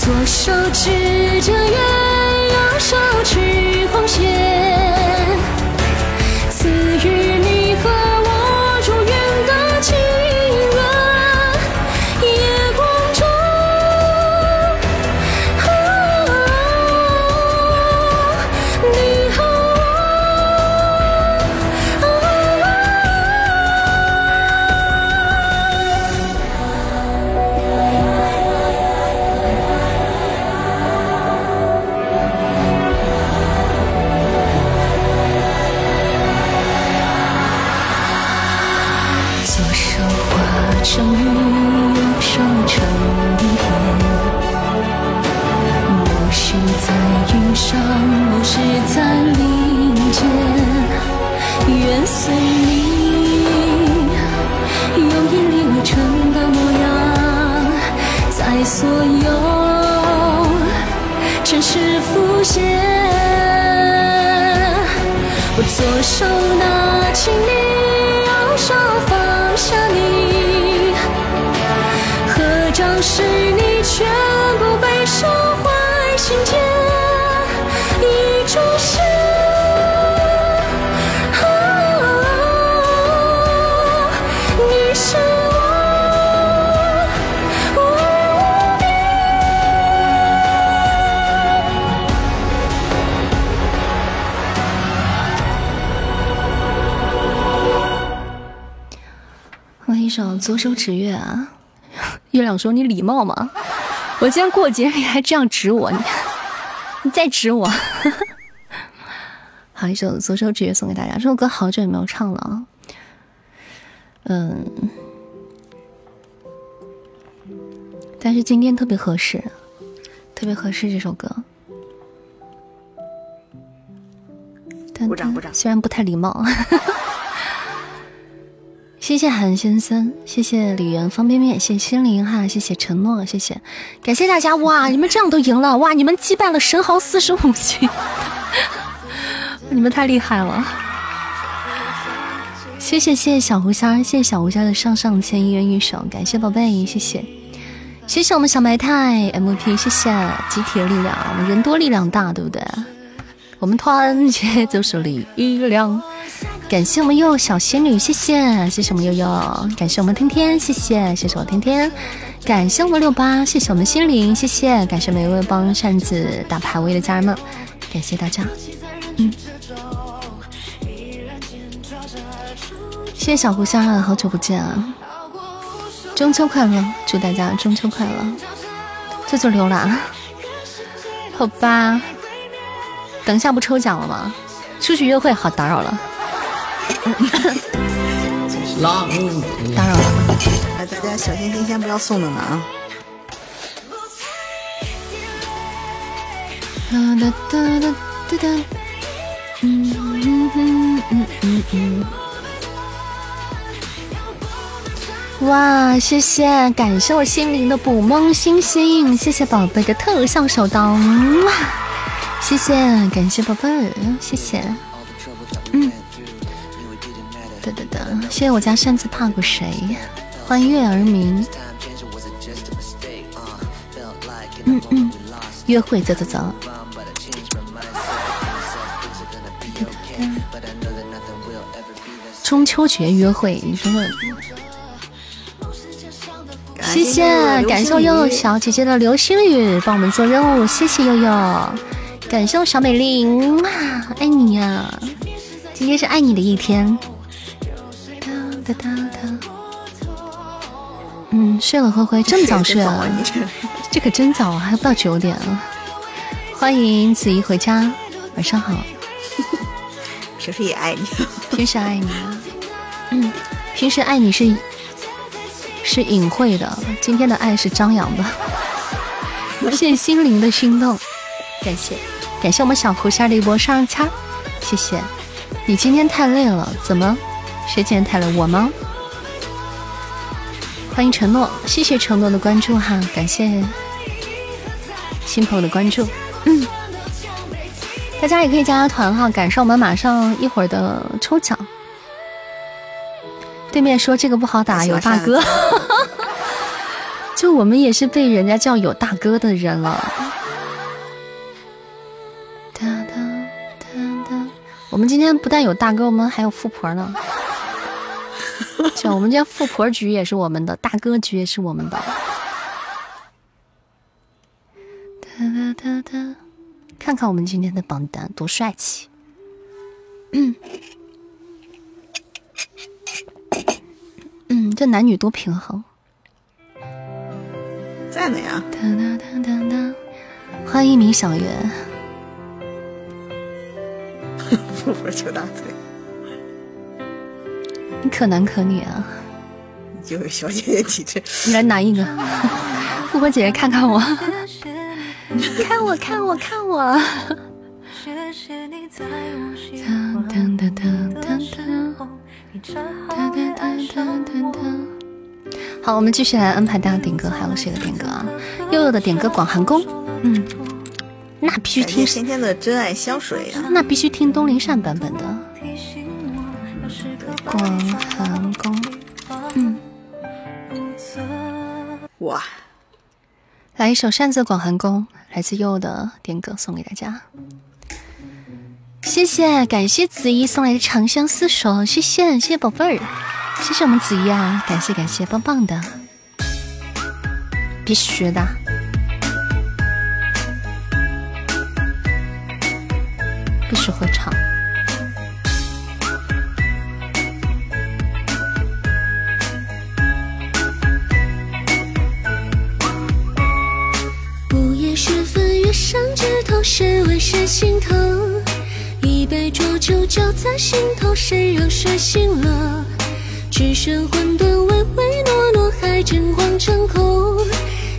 左手指着月，右手指红线。左手指月啊，月亮说：“你礼貌吗？我今天过节你还这样指我，你 你再指我。”好，一首左手指月送给大家。这首歌好久也没有唱了啊。嗯，但是今天特别合适，特别合适这首歌。鼓掌鼓掌，虽然不太礼貌。谢谢韩先生，谢谢李元方便面，谢谢心灵哈，谢谢承诺，谢谢，感谢大家哇！你们这样都赢了哇！你们击败了神豪四十五级，你们太厉害了！谢谢谢谢小胡虾，谢谢小胡虾的上上签一人一首，感谢宝贝，谢谢，谢谢我们小白太 MP，谢谢集体的力量，我们人多力量大，对不对？我们团结就是力量。感谢我们悠悠小仙女，谢谢谢谢我们悠悠，感谢我们天天，谢谢谢谢我天天，感谢我们六八，谢谢我们心灵，谢谢感谢每一位帮扇子打排位的家人们，感谢大家，嗯。谢谢小狐仙啊，好久不见啊！中秋快乐，祝大家中秋快乐！这就溜了，好吧。等一下不抽奖了吗？出去约会好打扰了，打扰了。哎，大家小心心先不要送的呢啊！哒哒哒哒哒哒，嗯嗯嗯嗯嗯嗯。哇，谢谢，感谢我心灵的捕梦星星，谢谢宝贝的特效手刀，哇，谢谢，感谢宝贝儿，谢谢，嗯，哒哒哒，谢谢我家扇子怕过谁，欢迎月儿明，嗯嗯，约会走走走。中秋节约会，你说问？谢谢，感谢悠悠小姐姐的流星雨，帮我们做任务，谢谢悠悠，感谢我小美丽，哇，爱你呀！今天是爱你的一天。哒哒哒嗯，睡了，灰灰这么早睡啊？这可真早啊，还不到九点啊！欢迎子怡回家，晚上好。平时也爱你，平时爱你。嗯，平时爱你是是隐晦的，今天的爱是张扬的。谢谢心灵的心动，感谢感谢我们小狐仙的一波上签，谢谢。你今天太累了，怎么？谁今天太累？我吗？欢迎承诺，谢谢承诺的关注哈，感谢新朋友的关注。嗯，大家也可以加加团哈，赶上我们马上一会儿的抽奖。对面说这个不好打，有大哥，就我们也是被人家叫有大哥的人了。哒哒哒哒，我们今天不但有大哥，我们还有富婆呢。就我们家富婆局也是我们的，大哥局也是我们的。哒哒哒哒，看看我们今天的榜单多帅气。嗯。嗯，这男女多平衡，在呢呀！欢迎一名小圆，富婆求大腿，你可男可女啊！就有小姐姐体质，你来拿一个，富婆姐姐看看我，看我看我看我。好，我们继续来安排大家点歌，还有谁的点歌啊？悠悠的点歌《广寒宫》，嗯，那必须听天天的真爱香水呀，那必须听东林善版本的《广寒宫》，嗯，哇，来一首扇子《广寒宫》，来自悠悠的点歌送给大家。谢谢，感谢子怡送来的长相厮守，谢谢，谢谢宝贝儿，谢谢我们子怡啊，感谢感谢，棒棒的，必须的，必须会唱。上枝头，谁为谁心疼？一杯浊酒浇在心头，谁让睡醒了？只剩混沌唯唯诺诺，还真晃成空。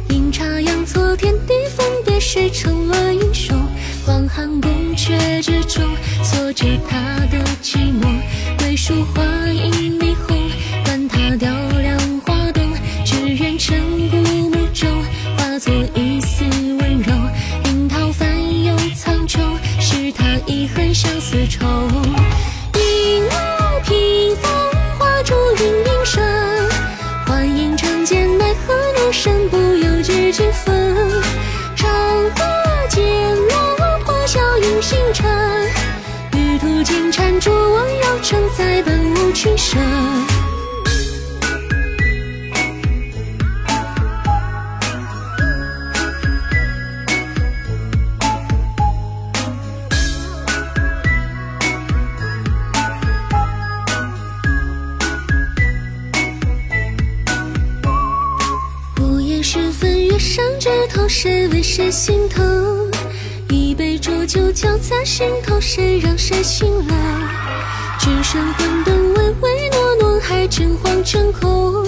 阴差阳错，天地分别，谁成了英雄？广寒宫阙之中，锁着他的寂寞。桂树花影霓虹，管他雕梁画栋，只愿尘古墓中化作一苍穹。遗恨相思愁，一路披风，化作云影身。幻影成茧，奈何女生不由知几分。长河渐落，破晓映星辰。玉兔金蟾助我绕城，再奔无群声。谁心疼？一杯浊酒浇在心头，谁让谁醒了？只剩混沌唯唯诺诺，还真惶真恐。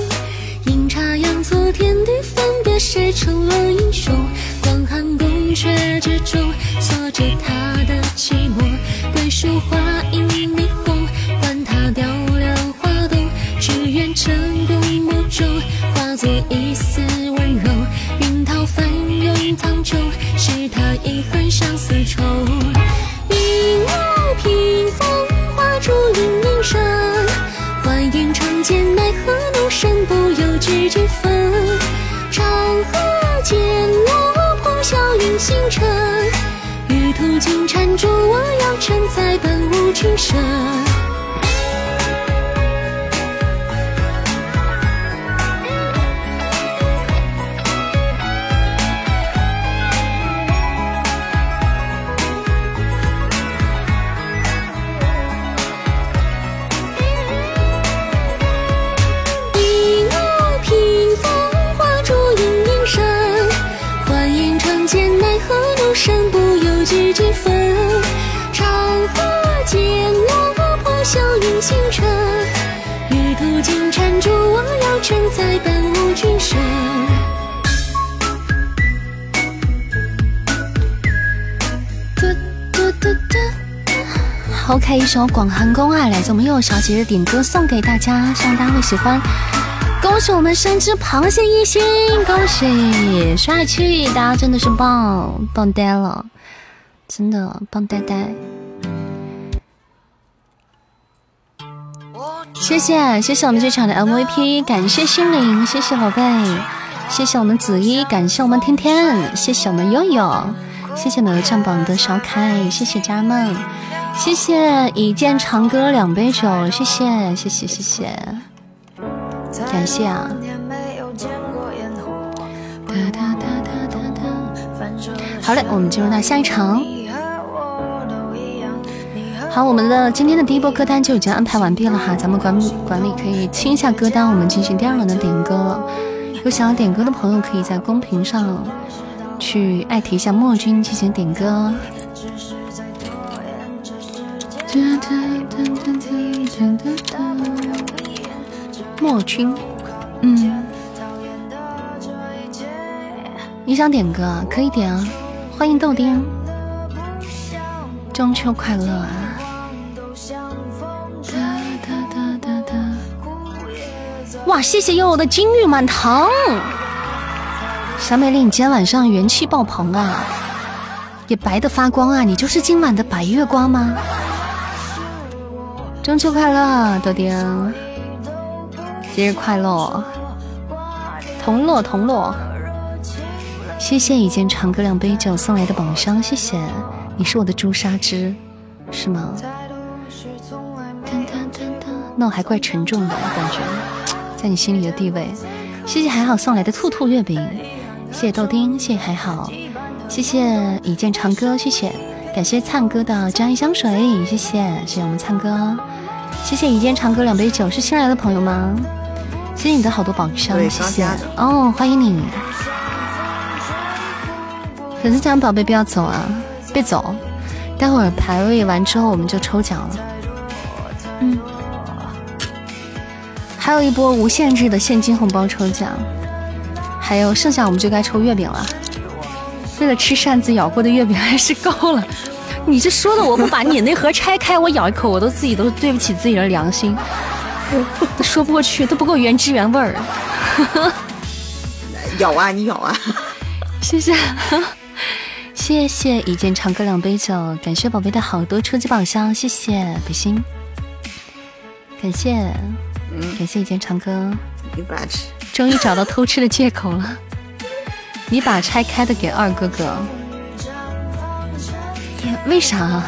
阴差阳错，天地分别，谁成了英雄？广寒宫阙之中，锁着他的寂寞。桂树花影霓虹，管他雕梁画栋，只愿成苍穹，是他遗恨相思愁。一怒披风，化烛影凝神，幻影长剑，奈何怒身不由知几分。长河渐落，破晓映星辰。玉兔金蟾，助我腰，承载本无君身。开一首《广寒宫》啊，来自我们佑小姐的点歌送给大家，希望大家会喜欢。恭喜我们生只螃蟹一星，恭喜帅气，大家真的是棒棒呆了，真的棒呆呆。谢谢谢谢我们这场的 MVP，感谢心灵，谢谢宝贝，谢谢我们子一，感谢我们天天，谢谢我们悠悠，谢谢每位上榜的小凯，谢谢家人们，谢谢一见长歌两杯酒，谢谢谢谢谢谢，感谢啊。哒哒哒哒哒哒。好嘞，我们进入到下一场。好，我们的今天的第一波歌单就已经安排完毕了哈，咱们管管理可以清一下歌单，我们进行第二轮的点歌了。有想要点歌的朋友，可以在公屏上去艾特一下墨君进行点歌。墨君，嗯，你想点歌啊？可以点啊！欢迎豆丁，中秋快乐啊！哇，谢谢悠悠的金玉满堂，小美丽，你今天晚上元气爆棚啊，也白的发光啊！你就是今晚的白月光吗？中秋快乐，豆丁，节日快乐，同乐同乐。谢谢一件长歌两杯酒送来的宝箱，谢谢，你是我的朱砂痣，是吗？那我还怪沉重的感觉，在你心里的地位。谢谢还好送来的兔兔月饼，谢谢豆丁，谢谢还好，谢谢一件长歌，谢谢，感谢灿哥的真爱香水，谢谢，谢谢我们灿哥，谢谢一见长歌两杯酒，是新来的朋友吗？谢谢你的好多宝箱，谢谢哦，欢迎你。粉丝团宝贝不要走啊，别走，待会儿排位完之后我们就抽奖了。嗯，还有一波无限制的现金红包抽奖，还有剩下我们就该抽月饼了。为了吃扇子咬过的月饼还是够了。你这说的我不把你那盒拆开，我咬一口我都自己都对不起自己的良心，都说不过去，都不够原汁原味儿。咬啊，你咬啊！谢谢。谢谢一见长歌两杯酒，感谢宝贝的好多初级宝箱，谢谢北心，感谢，嗯，感谢一见长歌，你不爱吃，终于找到偷吃的借口了。你把拆开的给二哥哥，为啥？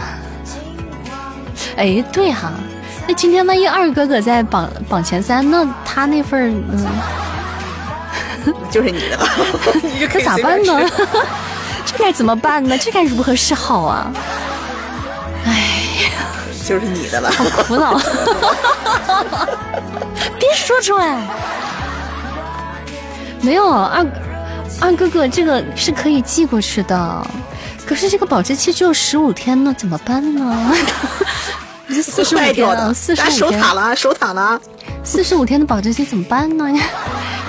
哎，对哈，那今天万一二哥哥在榜榜前三，那他那份嗯，就是你的了，可咋办呢？这该怎么办呢？这该如何是好啊？哎，就是你的了，好苦恼。别说出来。没有二二哥哥，这个是可以寄过去的，可是这个保质期只有十五天呢，怎么办呢？四十五天，四十五天，守塔了，守塔了，四十五天的保质期怎么办呢？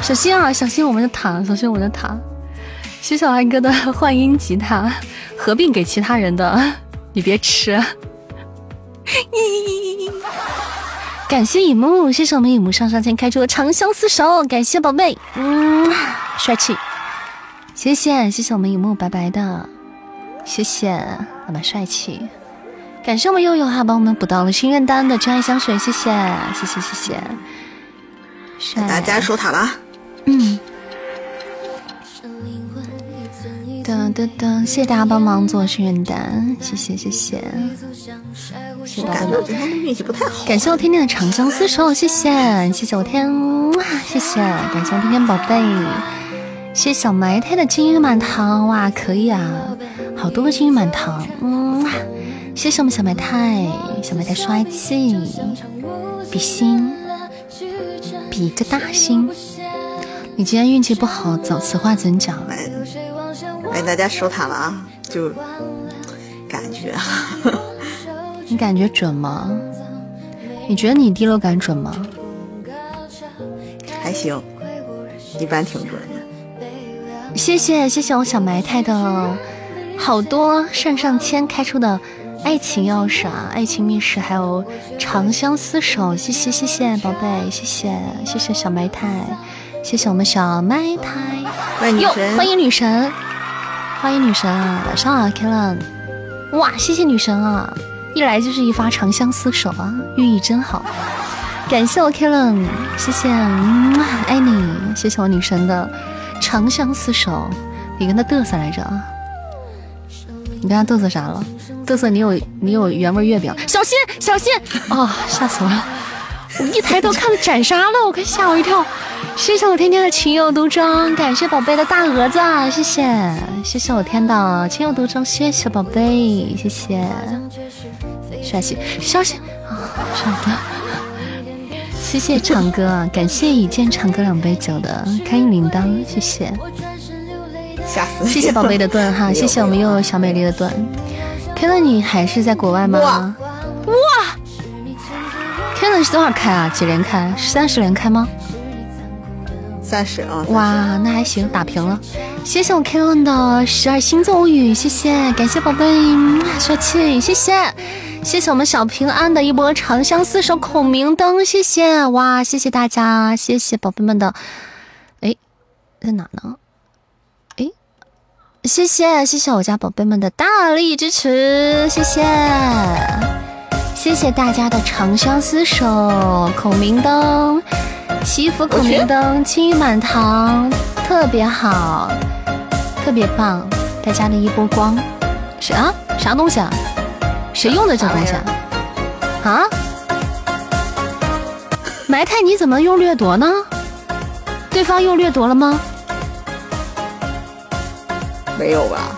小心啊，小心我们的塔，小心我们的塔。谢小安哥的幻音吉他，合并给其他人的，你别吃。感谢乙木，谢谢我们乙木上上签开出的长相厮守，感谢宝贝，嗯，帅气，谢谢谢谢我们雨木白白的，谢谢我们帅气，感谢我们悠悠哈帮我们补到了心愿单的真爱香水，谢谢谢谢谢谢，给大家守塔了，嗯。噔噔噔！谢谢大家帮忙做心愿单，谢谢谢谢。我感觉我今天的运气不太好。感谢我天天的长相厮守，谢谢谢谢我天，谢谢感谢我天天宝贝，谢谢小埋汰的金玉满堂，哇可以啊，好多个金玉满堂，嗯，谢谢我们小埋汰，小埋汰帅气，比心，比个大心。你今天运气不好，走，此话怎讲？哎，大家守塔了啊！就感觉，你感觉准吗？你觉得你第六感准吗？还行，一般挺准的。谢谢谢谢我小埋汰的好多上上签开出的爱情钥匙啊，爱情密室，还有长相厮守。谢谢谢谢宝贝，谢谢谢谢小埋汰，谢谢我们小埋汰。欢迎女神，欢迎女神。欢迎女神啊，晚上好，Kellen。哇，谢谢女神啊，一来就是一发长相厮守啊，寓意真好。感谢我 Kellen，谢谢，爱你，谢谢我女神的长相厮守。你跟他嘚瑟来着啊？你跟他嘚瑟啥了？嘚瑟你有你有原味月饼，小心小心啊！吓死我了，我一抬头看到斩杀了，我快吓我一跳。谢谢我天天的情有独钟，感谢宝贝的大蛾子，谢谢谢谢我天的情有独钟，谢谢宝贝，谢谢帅气消息啊，好的，谢谢长哥，感谢一见长哥两杯酒的开运铃铛，谢谢，吓死，谢谢宝贝的盾哈，谢谢我们悠悠小美丽的盾，Killer 你还是在国外吗？哇，Killer 是多少开啊？几连开？三十连开吗？三十啊！哇，那还行，打平了。谢谢我 Kellen 的十二星座物语，谢谢，感谢宝贝，帅气，谢谢，谢谢我们小平安的一波长相厮守孔明灯，谢谢，哇，谢谢大家，谢谢宝贝们的，哎，在哪呢？哎，谢谢，谢谢我家宝贝们的大力支持，谢谢，谢谢大家的长相厮守孔明灯。祈福孔明灯，青玉满堂，特别好，特别棒，大家的一波光，是啊，啥东西啊？谁用的这东西啊？啊？埋汰你怎么用掠夺呢？对方用掠夺了吗？没有吧？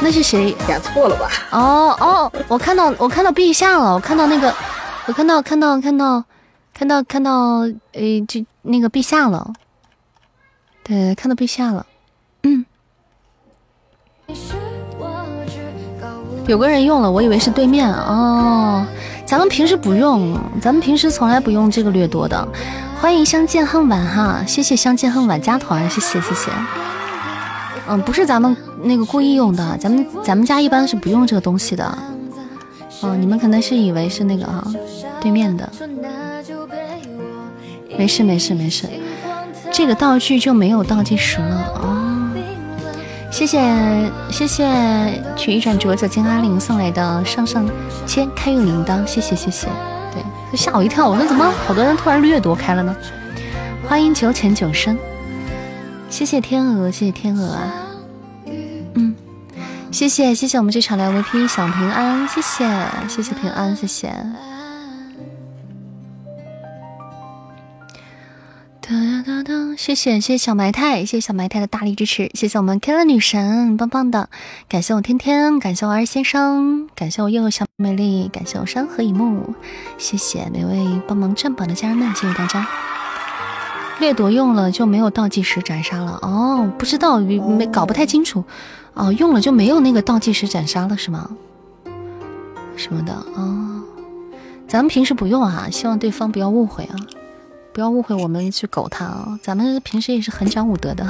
那是谁点错了吧？哦哦，我看到我看到陛下了，我看到那个，我看到看到看到。看到看到，诶，就那个陛下了，对，看到陛下了，有个人用了，我以为是对面哦，咱们平时不用，咱们平时从来不用这个掠夺的。欢迎相见恨晚哈，谢谢相见恨晚加团，谢谢谢谢。嗯，不是咱们那个故意用的，咱们咱们家一般是不用这个东西的。哦，你们可能是以为是那个啊，对面的。没事没事没事，这个道具就没有倒计时了哦。谢谢谢谢曲一转浊酒金阿玲送来的上上签开运铃铛，谢谢谢谢。对，吓我一跳，我说怎么好多人突然掠夺开了呢？欢迎九浅九深，谢谢天鹅谢谢天鹅啊，嗯，谢谢谢谢我们这场的 MVP 小平安，谢谢谢谢平安谢谢。哒哒哒！谢谢谢谢小埋汰，谢谢小埋汰的大力支持，谢谢我们 Kella 女神，棒棒的！感谢我天天，感谢我二先生，感谢我悠悠小美丽，感谢我山河一幕，谢谢每位帮忙占榜的家人们，谢谢大家！掠夺用了就没有倒计时斩杀了哦，不知道没搞不太清楚哦，用了就没有那个倒计时斩杀了是吗？什么的哦？咱们平时不用啊，希望对方不要误会啊，不要误会我们去狗他啊，咱们平时也是很讲武德的，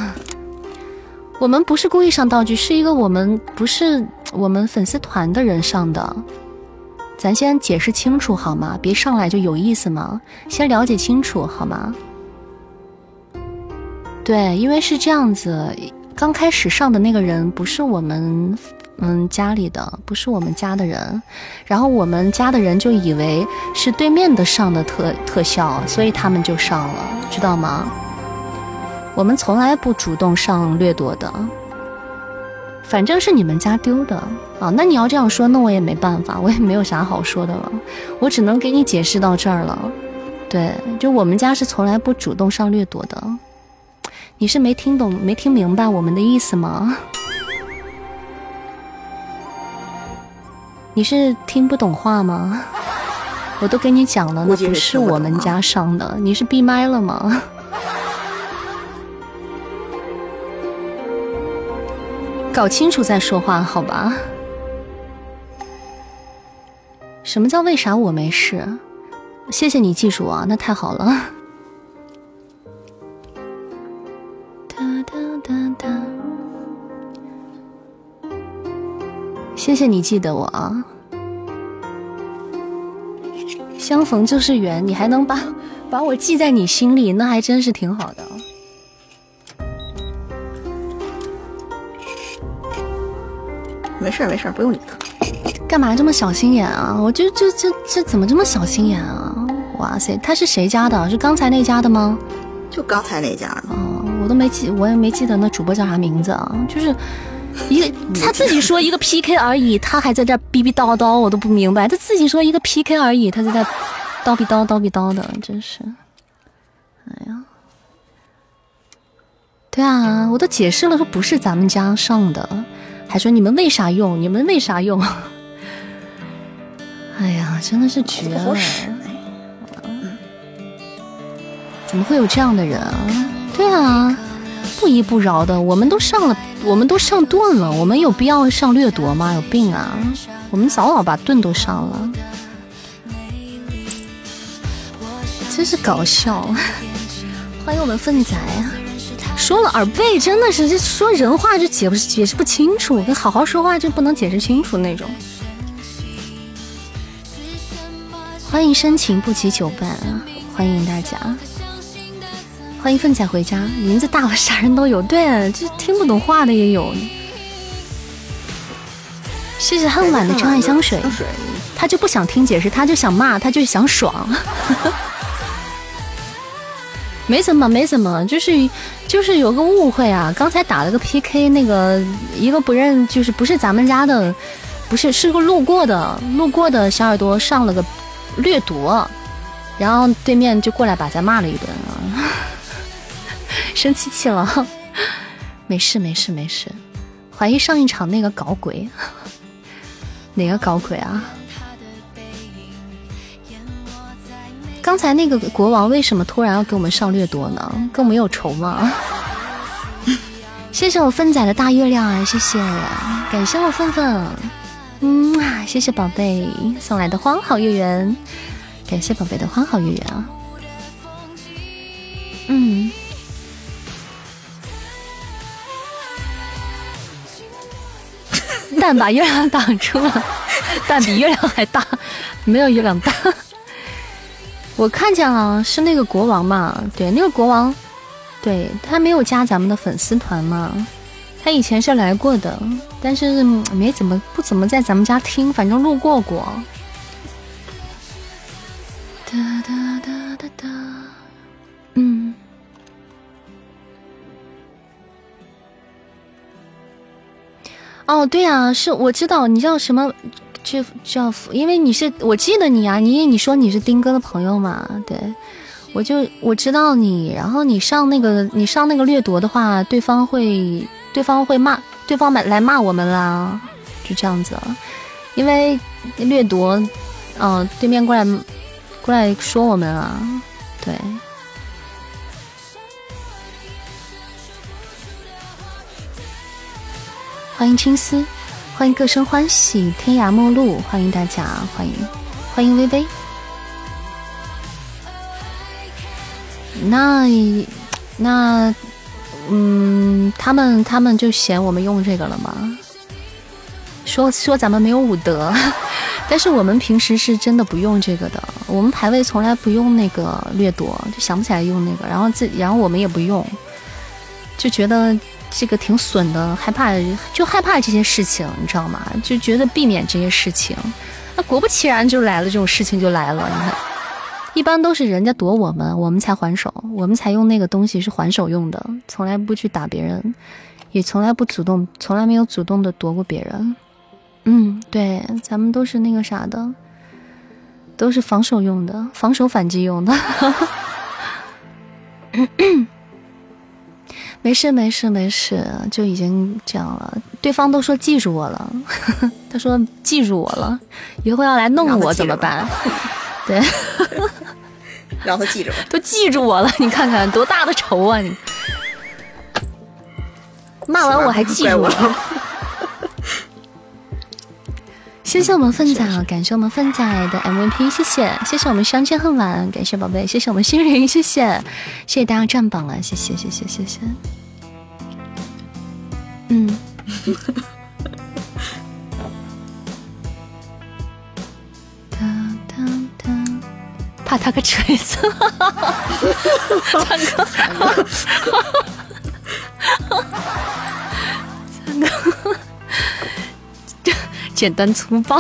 我们不是故意上道具，是一个我们不是我们粉丝团的人上的，咱先解释清楚好吗？别上来就有意思吗？先了解清楚好吗？对，因为是这样子，刚开始上的那个人不是我们嗯家里的，不是我们家的人，然后我们家的人就以为是对面的上的特特效，所以他们就上了，知道吗？我们从来不主动上掠夺的，反正是你们家丢的啊。那你要这样说，那我也没办法，我也没有啥好说的了，我只能给你解释到这儿了。对，就我们家是从来不主动上掠夺的。你是没听懂、没听明白我们的意思吗？你是听不懂话吗？我都跟你讲了，那不是我们家上的。你是闭麦了吗？搞清楚再说话，好吧？什么叫为啥我没事？谢谢你记住啊，那太好了。谢谢你记得我啊！相逢就是缘，你还能把把我记在你心里，那还真是挺好的。没事没事不用理他。干嘛这么小心眼啊？我就这这这怎么这么小心眼啊？哇塞，他是谁家的？是刚才那家的吗？就刚才那家的。哦，我都没记，我也没记得那主播叫啥名字啊？就是。一个他自己说一个 PK 而已，他还在这逼逼叨叨，我都不明白。他自己说一个 PK 而已，他在这叨逼叨叨逼叨的，真是。哎呀，对啊，我都解释了，说不是咱们家上的，还说你们为啥用？你们为啥用？哎呀，真的是绝了！怎么会有这样的人啊？对啊。不依不饶的，我们都上了，我们都上盾了，我们有必要上掠夺吗？有病啊！我们早早把盾都上了，真是搞笑。欢迎我们粪仔啊！说了耳背，真的是这说人话就解不解释不清楚，跟好好说话就不能解释清楚那种。欢迎深情不及久伴啊，欢迎大家。欢迎粪仔回家，名字大了啥人都有，对，就听不懂话的也有。谢谢恨晚的真爱香水，他就不想听解释，他就想骂，他就想爽。没怎么，没怎么，就是就是有个误会啊，刚才打了个 PK，那个一个不认，就是不是咱们家的，不是是个路过的，路过的小耳朵上了个掠夺，然后对面就过来把咱骂了一顿啊。生气气了，没事没事没事。怀疑上一场那个搞鬼，哪个搞鬼啊？刚才那个国王为什么突然要给我们上掠夺呢？跟我们有仇吗？谢谢我芬仔的大月亮啊！谢谢，感谢我芬芬，嗯啊，谢谢宝贝送来的花好月圆，感谢宝贝的花好月圆啊，嗯。蛋把月亮挡住了，蛋比月亮还大，没有月亮大。我看见了，是那个国王嘛？对，那个国王，对他没有加咱们的粉丝团嘛？他以前是来过的，但是没怎么不怎么在咱们家听，反正路过过。哒哒哦，对呀，是我知道你叫什么，叫叫，因为你是我记得你啊，你你说你是丁哥的朋友嘛，对，我就我知道你，然后你上那个你上那个掠夺的话，对方会对方会骂对方来来骂我们啦，就这样子，因为掠夺，嗯，对面过来过来说我们啊，对，欢迎青丝，欢迎各生欢喜，天涯陌路，欢迎大家，欢迎欢迎微微。那那嗯，他们他们就嫌我们用这个了吗？说说咱们没有武德，但是我们平时是真的不用这个的。我们排位从来不用那个掠夺，就想不起来用那个。然后自然后我们也不用，就觉得这个挺损的，害怕就害怕这些事情，你知道吗？就觉得避免这些事情。那果不其然就来了，这种事情就来了。你看，一般都是人家躲我们，我们才还手，我们才用那个东西是还手用的，从来不去打别人，也从来不主动，从来没有主动的夺过别人。嗯，对，咱们都是那个啥的，都是防守用的，防守反击用的。没事没事没事，就已经这样了。对方都说记住我了，他说记住我了，以后要来弄我怎么办？对，让他记着吧。都记住我了，你看看多大的仇啊你！骂完我还记住我。谢谢我们奋仔啊，感谢我们奋仔的 MVP，谢谢，谢谢我们相见恨晚，感谢宝贝，谢谢我们新人，谢谢，谢谢大家占榜了，谢谢，谢谢，谢谢。嗯。怕他个锤子，三哥，三哥。简单粗暴，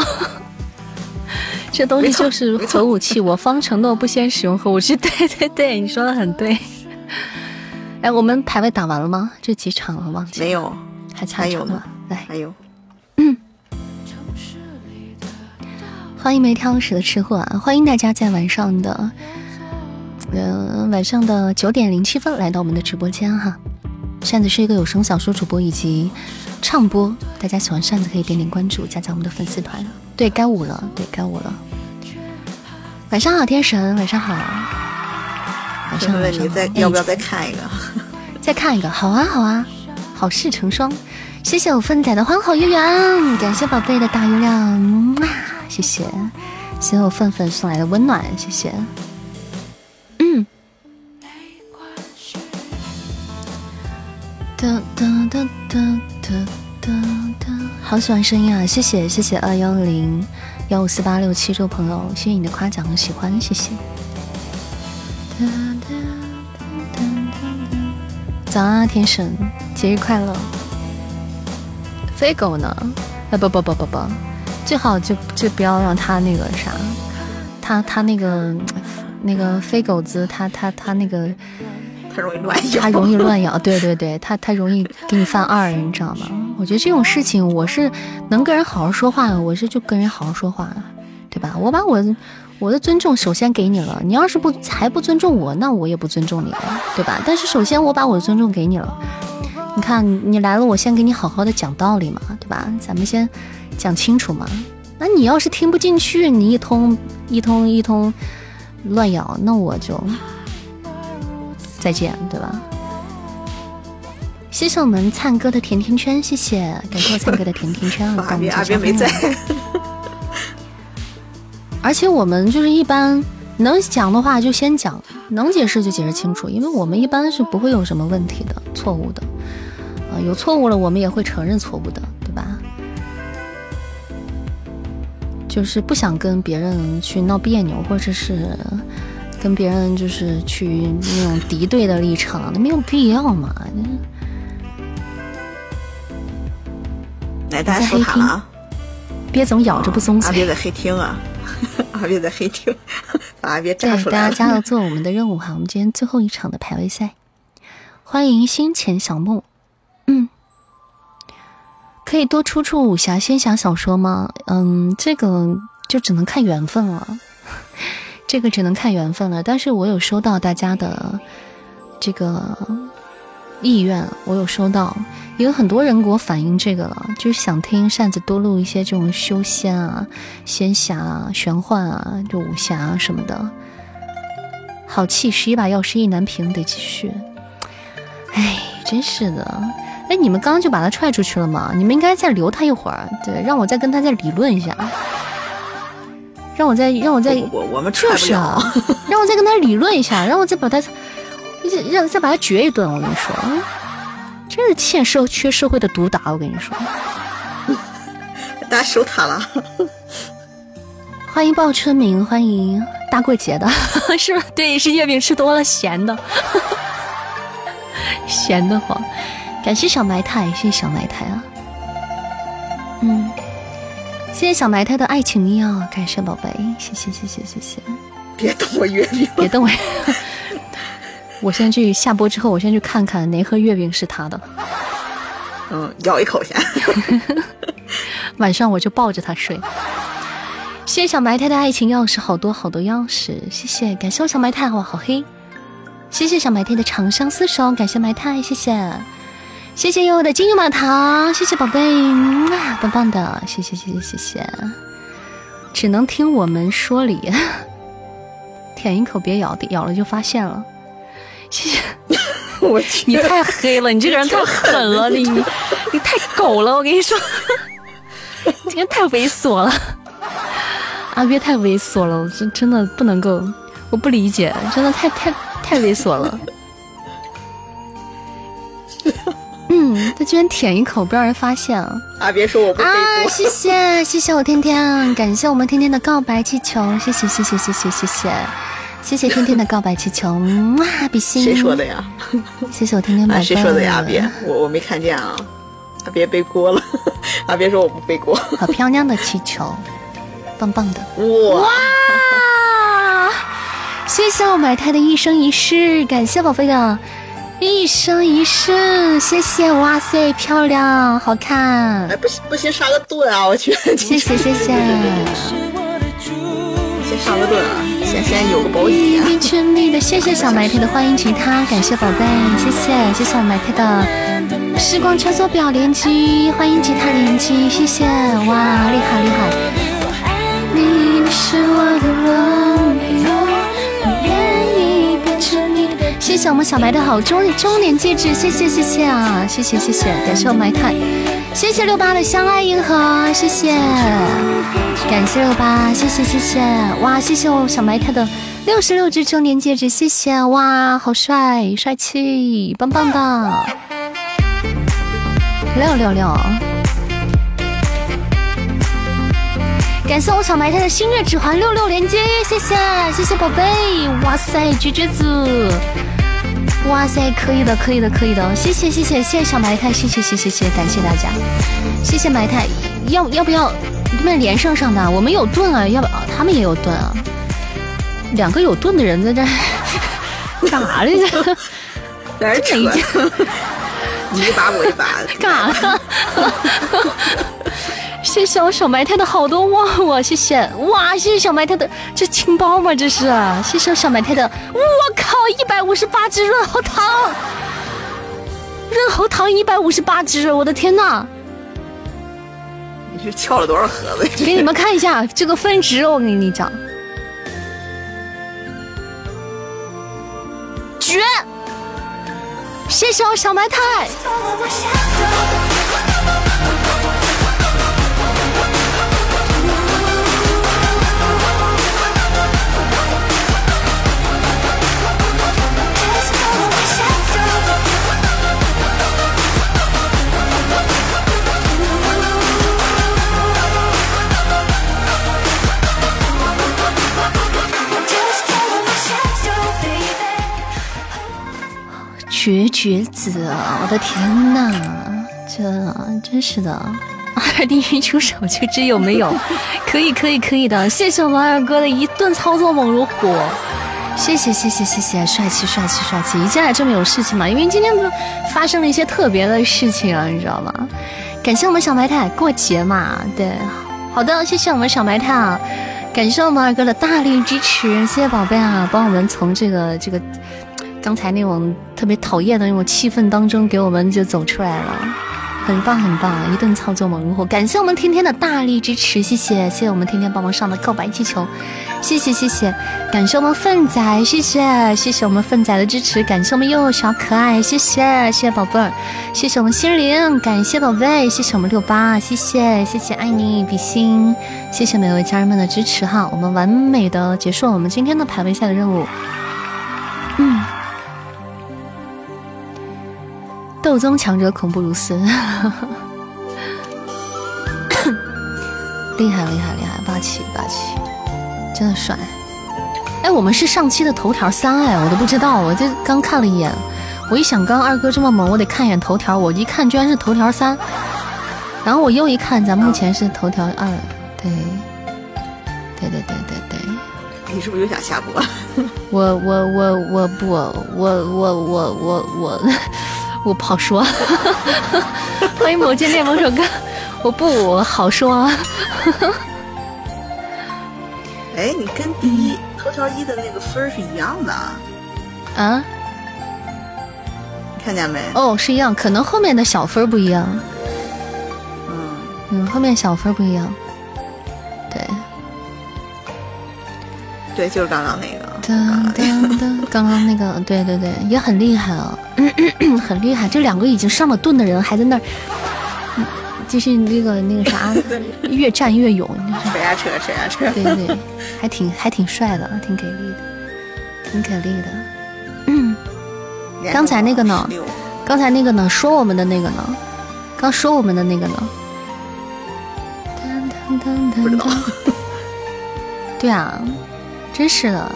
这东西就是核武器。我方承诺不先使用核武器。对对对，你说的很对。哎，我们排位打完了吗？这几场了，忘记没有，还差场吗？来，还有。欢迎没挑食的吃货啊！欢迎大家在晚上的，嗯，晚上的九点零七分来到我们的直播间哈。扇子是一个有声小说主播以及。唱播，大家喜欢扇子可以点点关注，加加我们的粉丝团。对，该舞了，对，该舞了。晚上好，天神，晚上好。晚上问你再要不要再看一个？再看一个，好啊，好啊，好事成双。谢谢我奋仔的欢好月圆，感谢宝贝的大月亮，谢谢，谢谢我奋奋送来的温暖，谢谢。哒哒哒哒。哒哒哒，好喜欢声音啊！谢谢谢谢二幺零幺五四八六七这位朋友，谢谢你的夸奖和喜欢，谢谢。早啊，天神，节日快乐！飞狗呢？哎，不不不不不，最好就就不要让他那个啥，他他那个那个飞狗子，他他他那个。他容易乱咬，他容易乱咬，对对对，他他容易给你犯二，你知道吗？我觉得这种事情，我是能跟人好好说话，我是就跟人好好说话，对吧？我把我我的尊重首先给你了，你要是不还不尊重我，那我也不尊重你了，对吧？但是首先我把我的尊重给你了，你看你来了，我先给你好好的讲道理嘛，对吧？咱们先讲清楚嘛。那你要是听不进去，你一通一通一通乱咬，那我就。再见，对吧？谢谢我们灿哥的甜甜圈，谢谢，感谢我灿哥的甜甜圈啊！阿斌，阿斌没在。而且我们就是一般能讲的话就先讲，能解释就解释清楚，因为我们一般是不会有什么问题的、错误的。呃，有错误了，我们也会承认错误的，对吧？就是不想跟别人去闹别扭，或者是。跟别人就是去那种敌对的立场，那没有必要嘛。来，大家说塔别总咬着不松嘴。阿别在黑厅啊，阿 别在黑厅，把 阿别炸出来。大家加油做我们的任务哈！我们今天最后一场的排位赛，欢迎新浅小木。嗯，可以多出出武侠仙侠小说吗？嗯，这个就只能看缘分了。这个只能看缘分了，但是我有收到大家的这个意愿，我有收到，有很多人给我反映这个了，就是想听扇子多录一些这种修仙啊、仙侠啊、玄幻啊、就武侠啊什么的。好气，十一把药，十意难平，得继续。哎，真是的，哎，你们刚刚就把他踹出去了吗？你们应该再留他一会儿，对，让我再跟他再理论一下，让我再让我再我我们就是啊，让我再跟他理论一下，让我再把他让再把他绝一顿。我跟你说，真是欠社缺社会的毒打。我跟你说，大家守塔了。欢迎报春明，欢迎大过节的，是吧？对，是月饼吃多了，咸的，咸的慌。感谢小埋汰，谢谢小埋汰啊，嗯，谢谢小埋汰的爱情药，感谢宝贝，谢谢谢谢谢谢。别动我月饼，别动我，我先去下播之后，我先去看看哪盒月饼是他的。嗯，咬一口先。晚上我就抱着他睡。谢谢小埋汰的爱情钥匙，好多好多钥匙，谢谢，感谢我小埋汰，哇，好黑。谢谢小埋汰的长相厮守，感谢埋汰，谢谢。谢谢悠悠的金玉满堂，谢谢宝贝，啊，棒棒的，谢谢谢谢谢谢。只能听我们说理，舔一口别咬，咬了就发现了。谢谢，我去，你太黑了，你这个人太狠了，你你你太狗了，我跟你说，今天太猥琐了，阿月太猥琐了，我真真的不能够，我不理解，真的太太太猥琐了。嗯，他居然舔一口不让人发现啊！啊，别说我不啊！谢谢谢谢我天天，感谢我们天天的告白气球，谢谢谢谢谢谢谢谢谢谢天天的告白气球，哇，比心。谁说的呀？谢谢我天天宝 贝。谁说的呀？别，我我没看见啊！啊，别背锅了！啊，别说我不背锅。好 漂亮的气球，棒棒的！哇！谢谢我埋汰的一生一世，感谢宝贝的。一生一世，谢谢，哇塞，漂亮，好看。哎，不行不行，刷个盾啊！我去，谢谢谢谢。先上个盾啊，先先有个保底啊。谢谢小埋汰的欢迎吉他，感谢宝贝，谢谢谢谢我埋汰的时光穿梭表连击，欢迎吉他连击，谢谢，哇，厉害厉害。你是我的谢谢我们小白的好中中年戒指，谢谢谢谢啊，谢谢谢谢，感谢我埋汰，谢谢六八的相爱银河，谢谢，感谢六八，谢谢谢谢，哇，谢谢我小埋汰的六十六只中年戒指，谢谢，哇，好帅，帅气，棒棒的，六六六，感谢我小埋汰的星月指环六六连接，谢谢谢谢宝贝，哇塞，绝绝子。哇塞，可以的，可以的，可以的，谢谢，谢谢，谢谢小埋汰，谢谢，谢谢，谢谢，感谢大家，谢谢埋汰，要要不要他们连胜上的？我们有盾啊，要不他们也有盾啊？两个有盾的人在这干啥来着？在这一扯，你一把我一把，干啥？谢谢我小埋汰的好多旺旺，谢谢哇！谢谢小埋汰的这清包吗？这是谢谢我小埋汰的，我靠，一百五十八只润喉糖，润喉糖一百五十八只，我的天呐！你是撬了多少盒子？给你们看一下这个分值，我跟你讲，绝！谢谢我小埋汰。绝绝子，我的天呐，这真是的，二弟一出手就知有没有，可以可以可以的，谢谢王二哥的一顿操作猛如虎，谢谢谢谢谢谢，帅气帅气帅气，一进来这么有事情嘛，因为今天不发生了一些特别的事情啊，你知道吗？感谢我们小白太过节嘛，对，好的，谢谢我们小白太啊，感谢我们二哥的大力支持，谢谢宝贝啊，帮我们从这个这个。刚才那种特别讨厌的那种气氛当中，给我们就走出来了。很棒很棒，一顿操作猛如虎。感谢我们天天的大力支持，谢谢谢谢我们天天帮忙上的告白气球，谢谢谢谢。感谢我们粪仔，谢谢谢谢我们粪仔的支持，感谢我们悠悠小可爱，谢谢谢谢宝贝儿，谢谢我们心灵，感谢宝贝，谢谢我们六八，谢谢谢谢爱你比心，谢谢每位家人们的支持哈，我们完美的结束了我们今天的排位赛的任务。嗯。斗宗强者恐怖如斯，厉害厉害厉害，霸气霸气，真的帅！哎，我们是上期的头条三哎，我都不知道，我这刚看了一眼，我一想刚二哥这么猛，我得看一眼头条，我一看居然是头条三，然后我又一看，咱目前是头条二，对，对对对对对，你是不是又想下播？我我我我不，我我我我我。我不好说，欢迎某间店某首歌，我不好说。哎，你跟第一头条一的那个分是一样的啊？看见没？哦，是一样，可能后面的小分不一样。嗯嗯，后面小分不一样。对，对，就是刚刚那个。刚刚那个，对对对，也很厉害啊，很厉害。这两个已经上了盾的人，还在那儿，就是那个那个啥，越战越勇。扯呀扯，扯呀扯。对对对，还挺还挺帅的，挺给力的，挺给力的。嗯，刚才那个呢？刚才那个呢？说我们的那个呢？刚说我们的那个呢？不知道。对啊，真是的。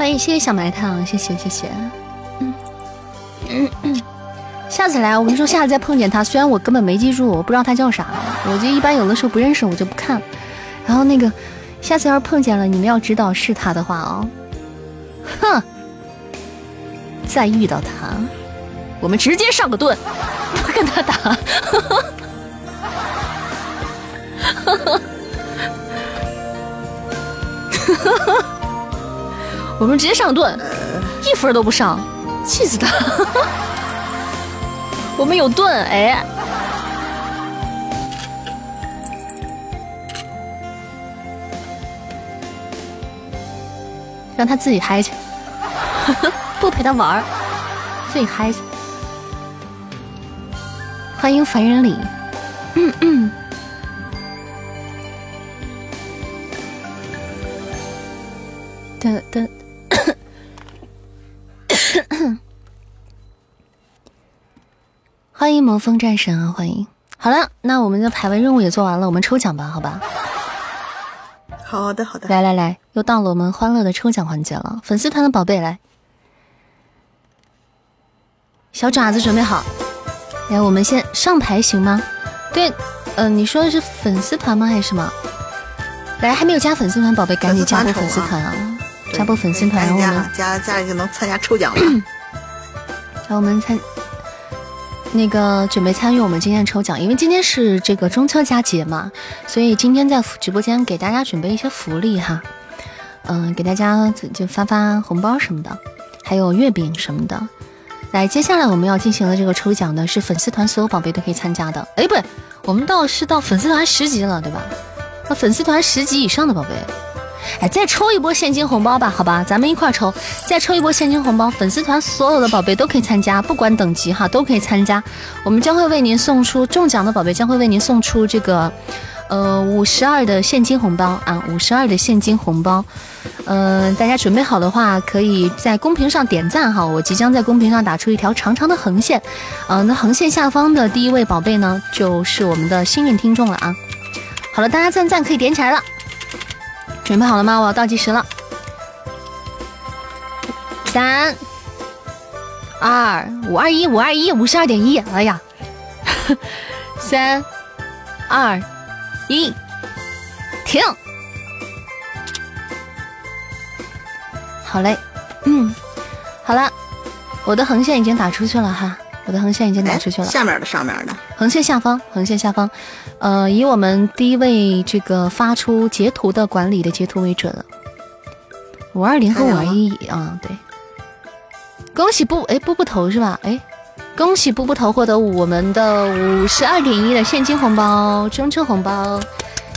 欢迎，谢谢小埋汰，谢谢谢谢。嗯嗯嗯，下次来，我跟你说，下次再碰见他，虽然我根本没记住，我不知道他叫啥，我就一般有的时候不认识我就不看。然后那个，下次要是碰见了，你们要知道是他的话啊，哼，再遇到他，我们直接上个盾，不跟他打。哈哈我们直接上盾，一分都不上，气死他！我们有盾，哎，让他自己嗨去，不陪他玩儿，自己嗨去。欢迎凡人里，嗯嗯，魔风战神啊！欢迎，好了，那我们的排位任务也做完了，我们抽奖吧，好吧？好的，好的。来来来，又到了我们欢乐的抽奖环节了。粉丝团的宝贝来，小爪子准备好，来，我们先上牌行吗？对，嗯，你说的是粉丝团吗？还是什么？来，还没有加粉丝团宝贝，赶紧加波粉丝团啊！加波粉丝团，然后我们加加了就能参加抽奖了。让我们参。那个准备参与我们今天的抽奖，因为今天是这个中秋佳节嘛，所以今天在直播间给大家准备一些福利哈，嗯，给大家就发发红包什么的，还有月饼什么的。来，接下来我们要进行的这个抽奖呢，是粉丝团所有宝贝都可以参加的。哎，不对，我们到是到粉丝团十级了，对吧？那粉丝团十级以上的宝贝。哎，再抽一波现金红包吧，好吧，咱们一块儿抽，再抽一波现金红包，粉丝团所有的宝贝都可以参加，不管等级哈，都可以参加。我们将会为您送出中奖的宝贝，将会为您送出这个，呃，五十二的现金红包啊，五十二的现金红包。嗯，大家准备好的话，可以在公屏上点赞哈，我即将在公屏上打出一条长长的横线，嗯，那横线下方的第一位宝贝呢，就是我们的幸运听众了啊。好了，大家赞赞可以点起来了。准备好了吗？我要倒计时了，三、二、五二一，五二一，五十二点一。哎呀，三、二、一，停。好嘞，嗯，好了，我的横线已经打出去了哈。我的横线已经打出去了，下面的上面的横线下方，横线下方，呃，以我们第一位这个发出截图的管理的截图为准，五二零和五二一啊，对，恭喜布哎布布头是吧？哎，恭喜布布头获得我们的五十二点一的现金红包，中秋红包，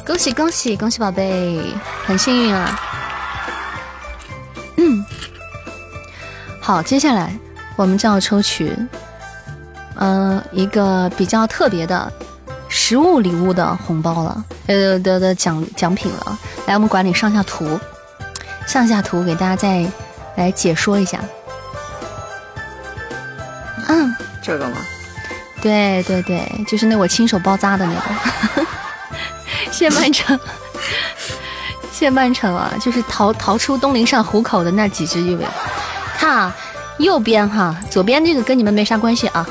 恭喜恭喜恭喜宝贝，很幸运啊。嗯，好，接下来我们就要抽取，嗯，一个比较特别的实物礼物的红包了，呃的的奖奖品了。来，我们管理上下图，上下图给大家再来解说一下。嗯，这个吗？对对对，就是那我亲手包扎的那个。谢曼城，谢曼城啊，就是逃逃出东陵上虎口的那几只月饼。看啊，右边哈，左边这个跟你们没啥关系啊。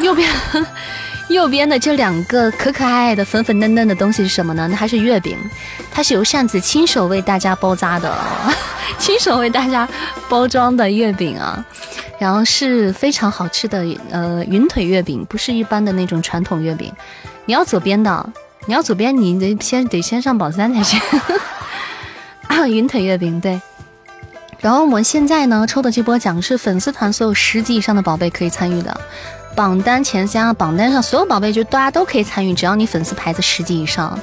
右边，右边的这两个可可爱爱的粉粉嫩嫩的东西是什么呢？那还是月饼，它是由扇子亲手为大家包扎的，亲手为大家包装的月饼啊。然后是非常好吃的，呃，云腿月饼不是一般的那种传统月饼。你要左边的，你要左边，你得先得先上榜三才行。啊，云腿月饼对。然后我们现在呢抽的这波奖是粉丝团所有十级以上的宝贝可以参与的，榜单前三，榜单上所有宝贝就大家都可以参与，只要你粉丝牌子十级以上。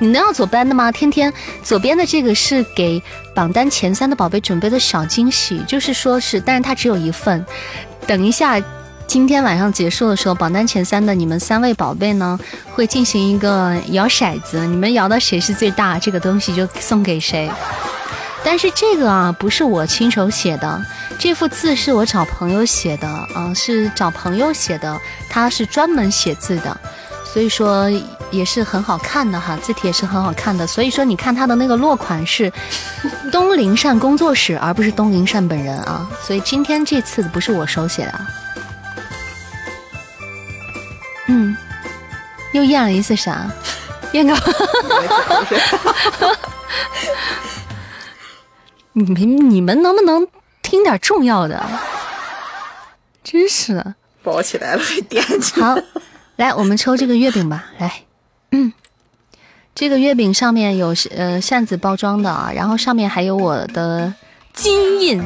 你能要左边的吗？天天左边的这个是给榜单前三的宝贝准备的小惊喜，就是说是，但是它只有一份。等一下，今天晚上结束的时候，榜单前三的你们三位宝贝呢，会进行一个摇骰子，你们摇到谁是最大，这个东西就送给谁。但是这个啊，不是我亲手写的，这幅字是我找朋友写的啊，是找朋友写的，他是专门写字的。所以说也是很好看的哈，字体也是很好看的。所以说你看他的那个落款是东林善工作室，而不是东林善本人啊。所以今天这次不是我手写的。嗯，又验了一次啥？验个？你们你们能不能听点重要的？真是的包起来了还惦记。好。来，我们抽这个月饼吧。来，嗯，这个月饼上面有呃扇子包装的啊，然后上面还有我的金印，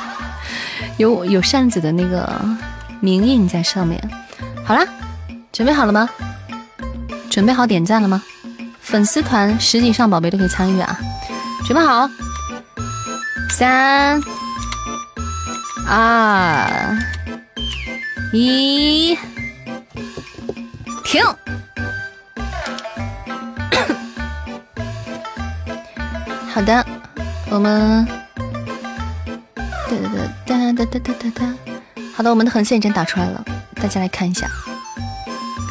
有有扇子的那个名印在上面。好啦，准备好了吗？准备好点赞了吗？粉丝团十几上宝贝都可以参与啊！准备好，三二一停。好的我们哒哒哒哒哒哒哒哒。好的我们的横线已经打出来了大家来看一下。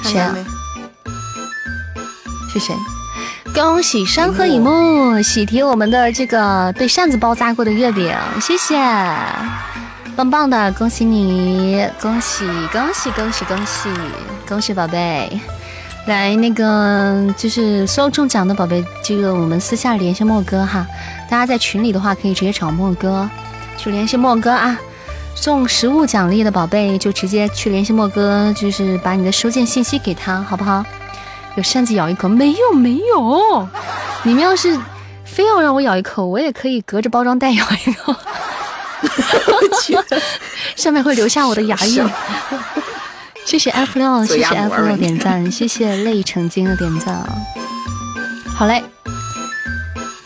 谁啊？是谁？恭喜山河影幕喜提我们的这个被扇子包扎过的月饼，谢谢，棒棒的，恭喜你，恭喜恭喜恭喜恭喜！恭喜宝贝，来那个就是所有中奖的宝贝，这个我们私下联系莫哥哈。大家在群里的话，可以直接找莫哥去联系莫哥啊。送实物奖励的宝贝就直接去联系莫哥，就是把你的收件信息给他，好不好？有扇子咬一口？没有没有。你们要是非要让我咬一口，我也可以隔着包装袋咬一口。上面会留下我的牙印。谢谢 F 六，谢谢 F 六点赞，谢谢泪成精的点赞啊！好嘞，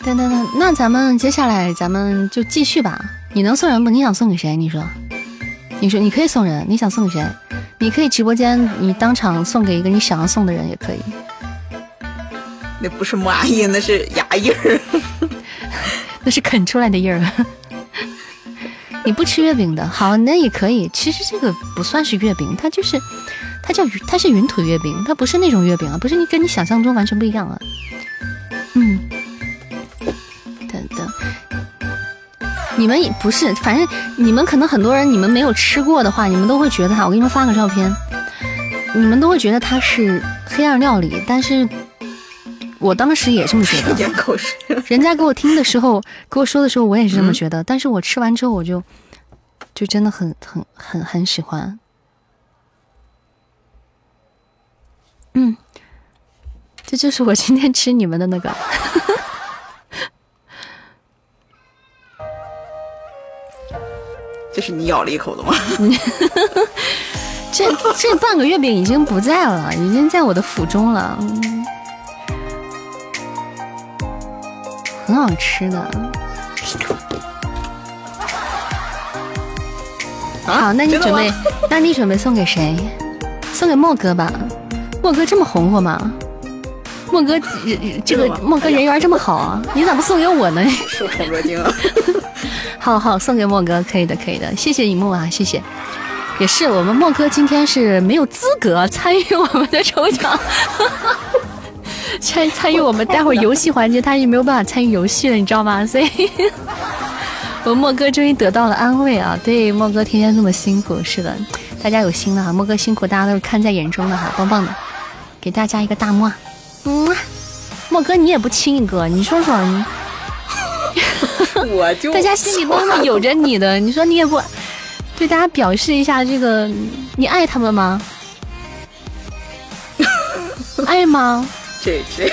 等等等，那咱们接下来咱们就继续吧。你能送人不？你想送给谁？你说，你说你可以送人，你想送给谁？你可以直播间，你当场送给一个你想要送的人也可以。那不是蚂蚁，那是牙印儿，那是啃出来的印儿。你不吃月饼的好，那也可以。其实这个不算是月饼，它就是，它叫它是云腿月饼，它不是那种月饼啊，不是你跟你想象中完全不一样啊。你们也不是，反正你们可能很多人你们没有吃过的话，你们都会觉得哈，我给你们发个照片，你们都会觉得它是黑暗料理，但是我当时也这么觉得。点口水。人家给我听的时候，给我说的时候，我也是这么觉得。但是我吃完之后，我就就真的很很很很喜欢。嗯，这就是我今天吃你们的那个。这是你咬了一口的吗？这这半个月饼已经不在了，已经在我的腹中了，很好吃的。好，那你准备，那你准备送给谁？送给莫哥吧。莫哥这么红火吗？莫哥，这个莫哥人缘这么好啊，你咋不送给我呢？受宠若惊啊！好好送给莫哥，可以的，可以的，谢谢一木啊，谢谢。也是，我们莫哥今天是没有资格参与我们的抽奖，参参与我们待会儿游戏环节，他也没有办法参与游戏了，你知道吗？所以，我莫哥终于得到了安慰啊！对，莫哥天天这么辛苦，是的，大家有心了哈，莫哥辛苦，大家都是看在眼中的哈，棒棒的，给大家一个大木啊，嗯，莫哥你也不亲一个，你说说你。我就大家心里都那么有着你的，你说你也不对大家表示一下这个，你爱他们吗？爱吗？这这，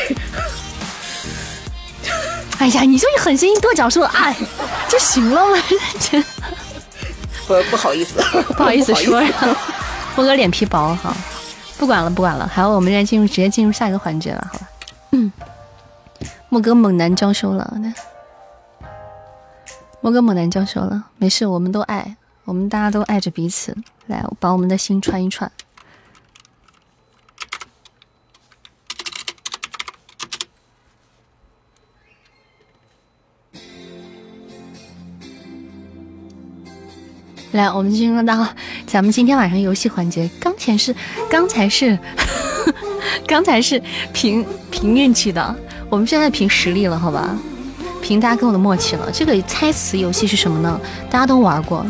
哎呀，你就狠心跺脚说爱就行了嘛，真？不不好意思，不好意思 说，莫哥脸皮薄哈，不管了不管了，好，我们现在进入直接进入下一个环节了，好吧？嗯，莫哥猛男娇羞了，那。莫哥猛男娇羞了，没事，我们都爱，我们大家都爱着彼此。来，把我们的心串一串。来，我们进入到咱们今天晚上游戏环节。刚才是，刚才是，刚才是凭凭运气的，我们现在凭实力了，好吧？凭大家跟我的默契了。这个猜词游戏是什么呢？大家都玩过，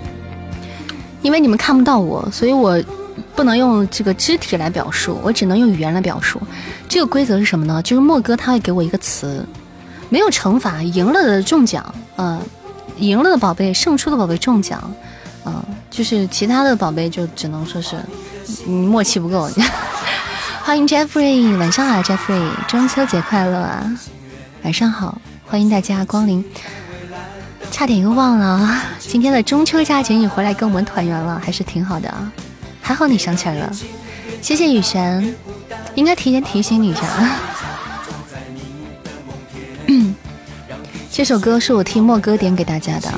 因为你们看不到我，所以我不能用这个肢体来表述，我只能用语言来表述。这个规则是什么呢？就是莫哥他会给我一个词，没有惩罚，赢了的中奖，嗯，赢了的宝贝，胜出的宝贝中奖，嗯，就是其他的宝贝就只能说是你默契不够。欢迎 Jeffrey，晚上好，Jeffrey，中秋节快乐啊！晚上好，欢迎大家光临。差点又忘了，今天的中秋佳节你回来跟我们团圆了，还是挺好的啊。还好你想起来了，谢谢雨璇，应该提前提醒你一下。啊这首歌是我听莫哥点给大家的。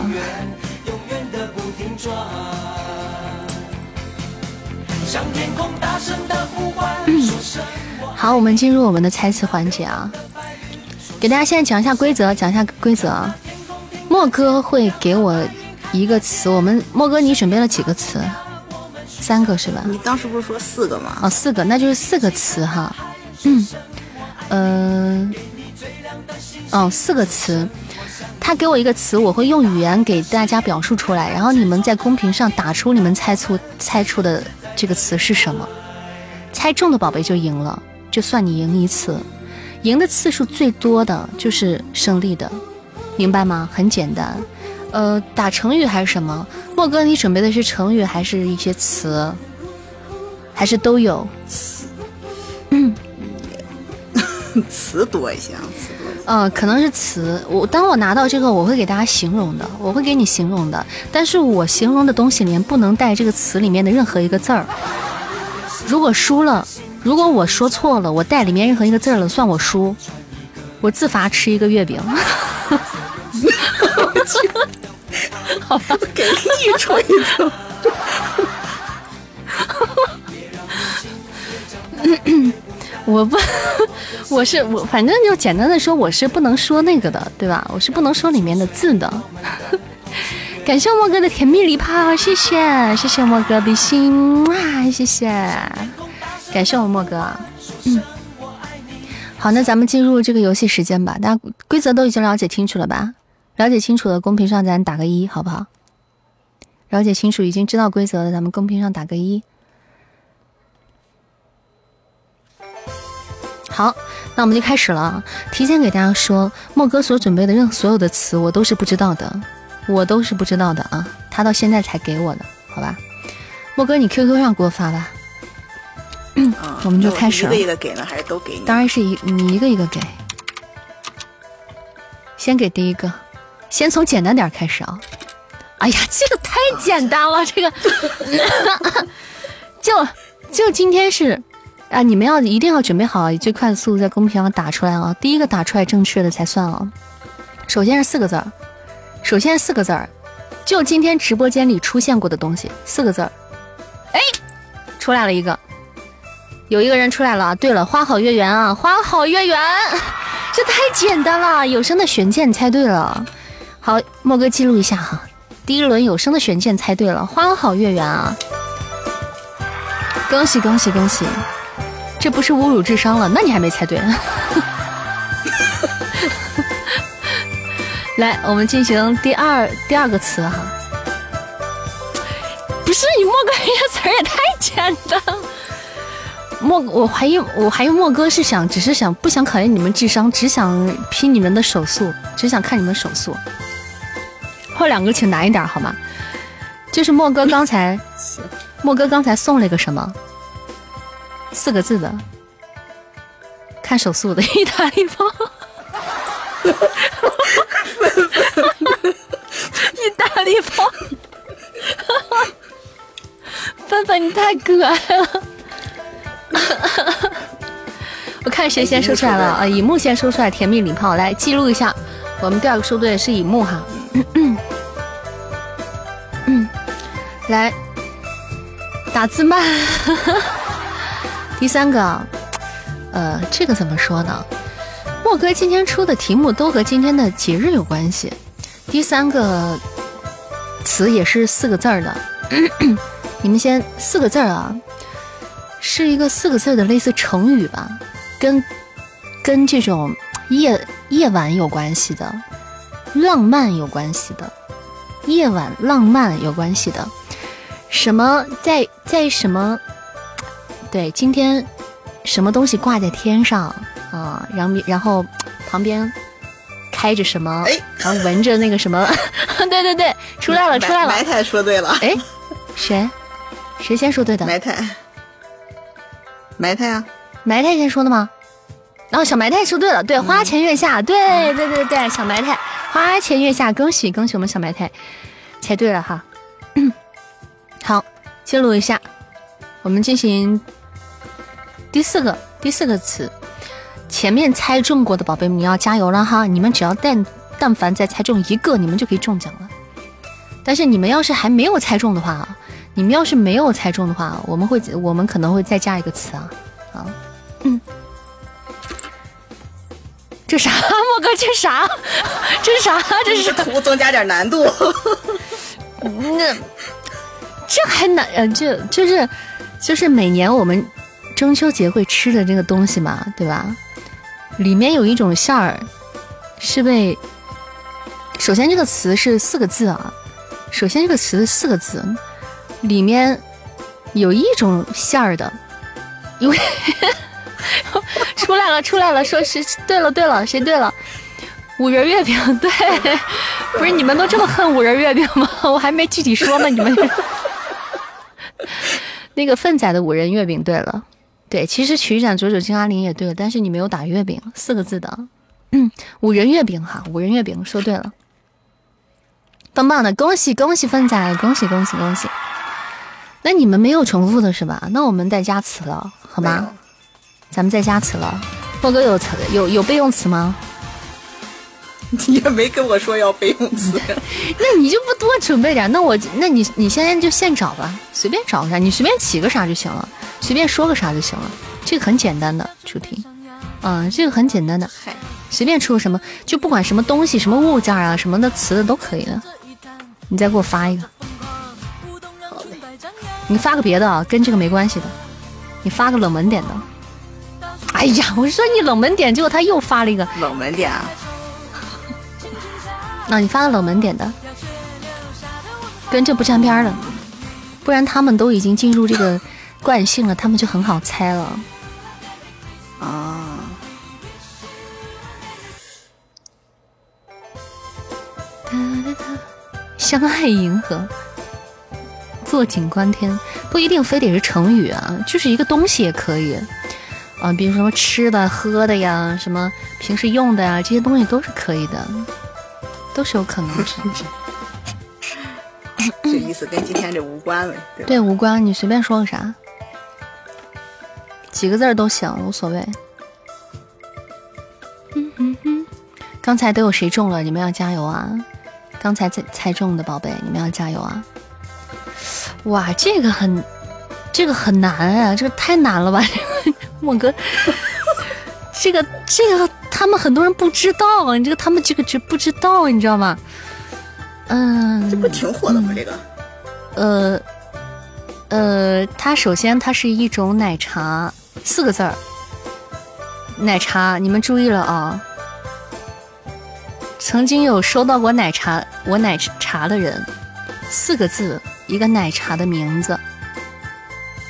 好，我们进入我们的猜词环节啊。给大家现在讲一下规则，讲一下规则啊。莫哥会给我一个词，我们莫哥你准备了几个词？三个是吧？你当时不是说四个吗？哦，四个，那就是四个词哈。嗯，呃，哦，四个词。他给我一个词，我会用语言给大家表述出来，然后你们在公屏上打出你们猜出猜出的这个词是什么。猜中的宝贝就赢了，就算你赢一次。赢的次数最多的就是胜利的，明白吗？很简单，呃，打成语还是什么？莫哥，你准备的是成语还是一些词，还是都有？嗯，词多一些啊，词多。嗯，可能是词。我当我拿到这个，我会给大家形容的，我会给你形容的。但是我形容的东西里面不能带这个词里面的任何一个字儿。如果输了。如果我说错了，我带里面任何一个字儿了，算我输，我自罚吃一个月饼。好吧，给你锤子。我不，我是我，反正就简单的说，我是不能说那个的，对吧？我是不能说里面的字的。感谢莫哥的甜蜜礼炮，谢谢，谢谢莫哥的心啊，谢谢。感谢我莫哥，嗯，好，那咱们进入这个游戏时间吧。大家规则都已经了解清楚了吧？了解清楚的，公屏上咱打个一，好不好？了解清楚，已经知道规则的，咱们公屏上打个一。好，那我们就开始了。提前给大家说，莫哥所准备的任所有的词，我都是不知道的，我都是不知道的啊。他到现在才给我的，好吧？莫哥，你 QQ 上给我发吧。嗯，我们就开始了。一个一个给呢，还是都给你？当然是一你一个一个给。先给第一个，先从简单点开始啊。哎呀，这个太简单了，这个 就就今天是啊，你们要一定要准备好以最快的速度在公屏上打出来啊，第一个打出来正确的才算啊。首先是四个字儿，首先是四个字儿，就今天直播间里出现过的东西，四个字儿。哎，出来了一个，有一个人出来了。对了，花好月圆啊，花好月圆，这太简单了，有声的选键猜对了。好，莫哥记录一下哈。第一轮有声的选键猜对了，花好月圆啊！恭喜恭喜恭喜！这不是侮辱智商了？那你还没猜对。来，我们进行第二第二个词哈。不是你莫哥这词儿也太简单。莫，我怀疑我怀疑莫哥是想只是想不想考验你们智商，只想拼你们的手速，只想看你们手速。后两个请难一点好吗？就是莫哥刚才，莫哥刚才送了一个什么？四个字的，看手速的意大利包。意大利包，芬芬你太可爱了。我看谁先说出来了啊？以木先说出来，甜蜜礼炮来记录一下。我们第二个说对的是以木哈。嗯，来打字慢。第三个，呃，这个怎么说呢？莫哥今天出的题目都和今天的节日有关系。第三个词也是四个字儿的，你们先四个字儿啊，是一个四个字的类似成语吧，跟跟这种夜夜晚有关系的，浪漫有关系的。夜晚浪漫有关系的，什么在在什么？对，今天什么东西挂在天上啊？然后然后旁边开着什么？哎，然后闻着那个什么？对对对，出来了出来了！埋汰说对了。哎，谁？谁先说对的？埋汰。埋汰啊！埋汰先说的吗？然后小埋汰说对了，对，花前月下，对对对对，小埋汰。花前月下，恭喜恭喜我们小埋汰，猜对了哈。好，记录一下，我们进行第四个第四个词。前面猜中过的宝贝们，你要加油了哈！你们只要但但凡再猜中一个，你们就可以中奖了。但是你们要是还没有猜中的话，你们要是没有猜中的话，我们会我们可能会再加一个词啊啊嗯。这啥？莫哥，这啥？这是啥？这是图增加点难度。那这还难？呃，这就是就是每年我们中秋节会吃的这个东西嘛，对吧？里面有一种馅儿是被……首先这个词是四个字啊。首先这个词四个字，里面有一种馅儿的，因为。出来了，出来了！说是对了，对了，谁对了？五仁月饼，对，不是你们都这么恨五仁月饼吗？我还没具体说呢，你们。那个粪仔的五仁月饼对了，对，其实曲展九九金阿林也对了，但是你没有打月饼四个字的，嗯，五仁月饼哈，五仁月饼说对了，棒棒的，恭喜恭喜凤仔，恭喜恭喜恭喜！那你们没有重复的是吧？那我们再加词了，好吗？咱们再加词了，莫哥有词有有备用词吗？你也没跟我说要备用词，那你就不多准备点？那我那你你现在就现找吧，随便找个啥，你随便起个啥就行了，随便说个啥就行了，这个很简单的主题，嗯，这个很简单的，随便出个什么，就不管什么东西、什么物件啊、什么的词的都可以的。你再给我发一个，好嘞，你发个别的啊，跟这个没关系的，你发个冷门点的。哎呀，我说你冷门点，结果他又发了一个冷门点啊！那你发个冷门点的，跟这不沾边的，不然他们都已经进入这个惯性了，他们就很好猜了。啊！相爱银河，坐井观天，不一定非得是成语啊，就是一个东西也可以。啊，比如什么吃的、喝的呀，什么平时用的呀，这些东西都是可以的，都是有可能的。这意思跟今天这无关了，对对，无关，你随便说个啥，几个字都行，无所谓。嗯嗯嗯，刚才都有谁中了？你们要加油啊！刚才猜猜中的宝贝，你们要加油啊！哇，这个很，这个很难啊，这个太难了吧？莫哥，这个这个他们很多人不知道啊，你这个他们这个知不知道，你知道吗？嗯，这不挺火的吗？这个，呃呃，它首先它是一种奶茶，四个字儿，奶茶，你们注意了啊！曾经有收到过奶茶，我奶茶的人，四个字，一个奶茶的名字，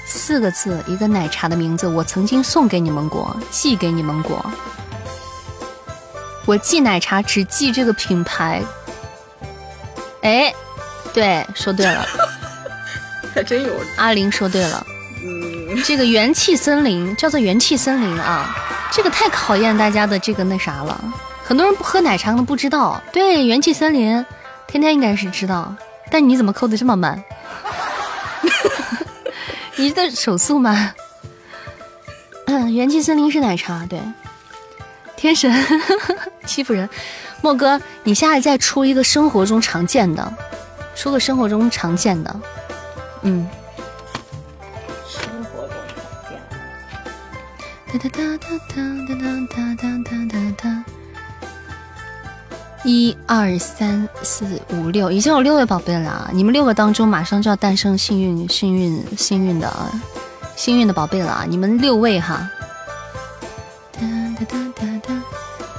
四个字，一个奶茶的名字，我曾经送给你们过，寄给你们过，我寄奶茶只寄这个品牌。哎，对，说对了，还真有。阿玲说对了，嗯，这个元气森林叫做元气森林啊，这个太考验大家的这个那啥了。很多人不喝奶茶可能不知道，对，元气森林，天天应该是知道，但你怎么扣的这么慢？你的手速吗？嗯，元气森林是奶茶，对，天神 欺负人。莫哥，你下次再出一个生活中常见的，出个生活中常见的，嗯。生活中常见。哒哒哒哒哒哒哒哒哒哒。一二三四五六，已经有六位宝贝了，你们六个当中马上就要诞生幸运、幸运、幸运的、幸运的宝贝了，你们六位哈。哒哒哒哒哒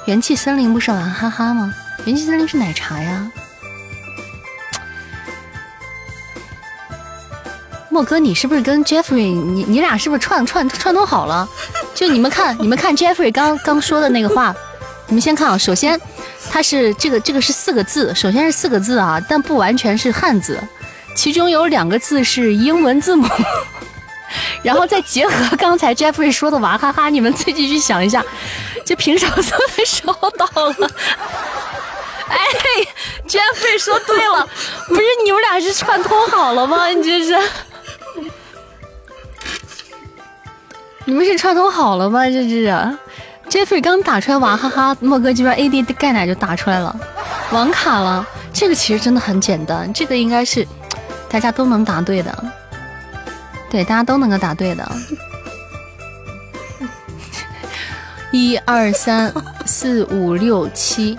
元气森林不是娃哈哈吗？元气森林是奶茶呀。莫哥，你是不是跟 Jeffrey？你你俩是不是串串串通好了？就你们看，你们看 Jeffrey 刚刚说的那个话，你们先看啊。首先，它是这个这个是四个字，首先是四个字啊，但不完全是汉字，其中有两个字是英文字母。然后再结合刚才 Jeffrey 说的娃哈哈，你们自己去想一下。就平手速的时候到了，哎，Jeffrey 说对了，不是你们俩是串通好了吗？你这是，你们是串通好了吗？这是杰斐刚打出来娃哈哈，莫哥这边 AD 钙奶就打出来了，网卡了。这个其实真的很简单，这个应该是 大家都能答对的，对，大家都能够答对的。一二三四五六七，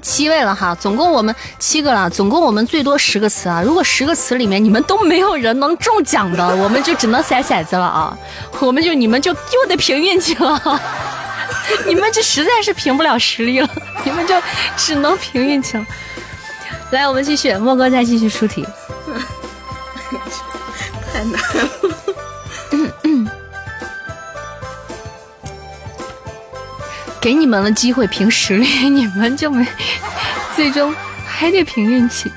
七位了哈，总共我们七个了，总共我们最多十个词啊。如果十个词里面你们都没有人能中奖的，我们就只能筛骰子了啊。我们就你们就又得凭运气了，你们这实在是凭不了实力了，你们就只能凭运气了。来，我们继续，莫哥再继续出题，太难了。给你们了机会凭实力，你们就没，最终还得凭运气。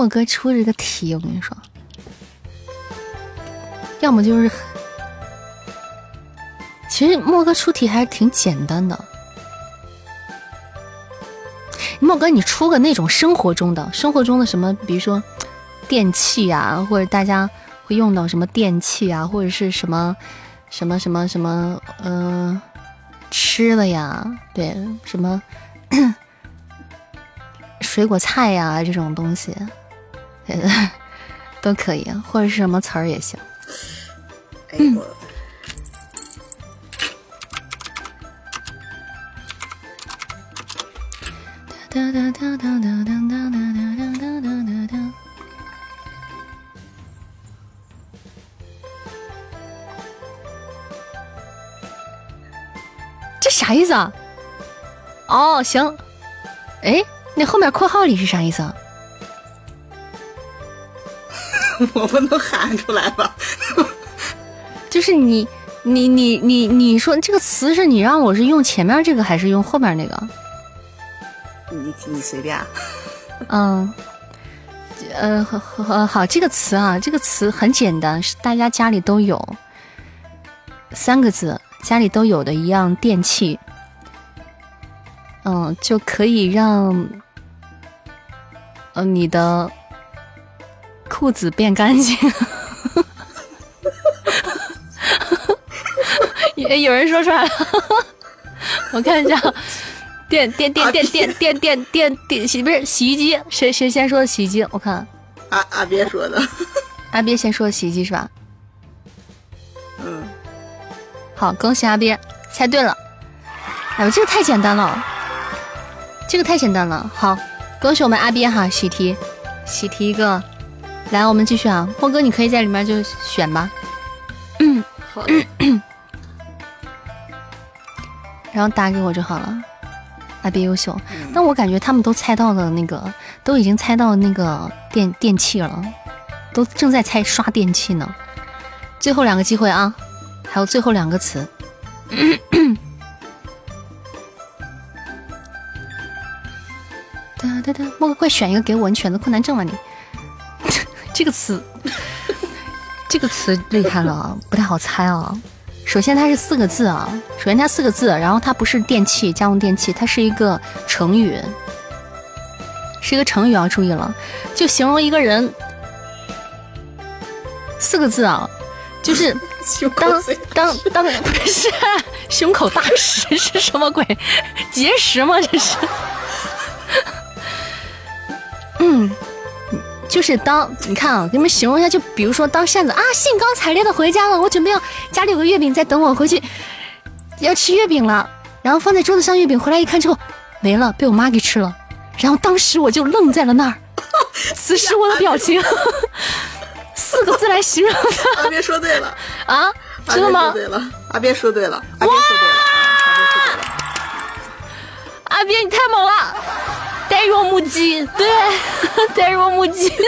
莫哥出这个题，我跟你说，要么就是，其实莫哥出题还是挺简单的。莫哥，你出个那种生活中的、生活中的什么，比如说电器啊，或者大家会用到什么电器啊，或者是什么什么什么什么，嗯，吃的呀，对，什么 水果菜呀这种东西，都可以，或者是什么词儿也行。嗯。哒哒哒哒哒哒哒哒哒哒哒哒。这啥意思啊？哦，行。哎，那后面括号里是啥意思啊？我不能喊出来吧？就是你，你，你，你，你说这个词是你让我是用前面这个还是用后面那个？你你随便，嗯，呃，好，好，这个词啊，这个词很简单，是大家家里都有。三个字，家里都有的一样电器，嗯，就可以让，呃，你的裤子变干净。也 有人说出来了，我看一下，电电电电电电电电电洗不是洗衣机，谁谁先说的洗衣机？我看阿阿鳖说的，阿鳖先说的洗衣机是吧？嗯，好，恭喜阿鳖猜对了。哎呦，这个太简单了，这个太简单了。好，恭喜我们阿鳖哈，喜提，喜提一个。来，我们继续啊，波哥你可以在里面就选吧。嗯，好的。然后打给我就好了，啊，别优秀。但我感觉他们都猜到了那个，都已经猜到那个电电器了，都正在猜刷电器呢。最后两个机会啊，还有最后两个词。哒哒哒，莫哥快选一个给我，你选择困难症了你。这个词，这个词厉害了，不太好猜啊。首先它是四个字啊，首先它四个字，然后它不是电器，家用电器，它是一个成语，是一个成语要注意了，就形容一个人，四个字啊，就是 当当当不是 胸口大石是什么鬼？结石吗？这是？嗯。就是当你看啊，给你们形容一下，就比如说当扇子啊，兴高采烈的回家了，我准备要家里有个月饼在等我回去，要吃月饼了，然后放在桌子上，月饼回来一看之后没了，被我妈给吃了，然后当时我就愣在了那儿，此时我的表情，四个字来形容他。阿边说对了。啊，真的吗？对了，阿边说对了，阿边说对了，阿边说对了，阿鳖你太猛了。呆若木鸡，对，呆若木鸡，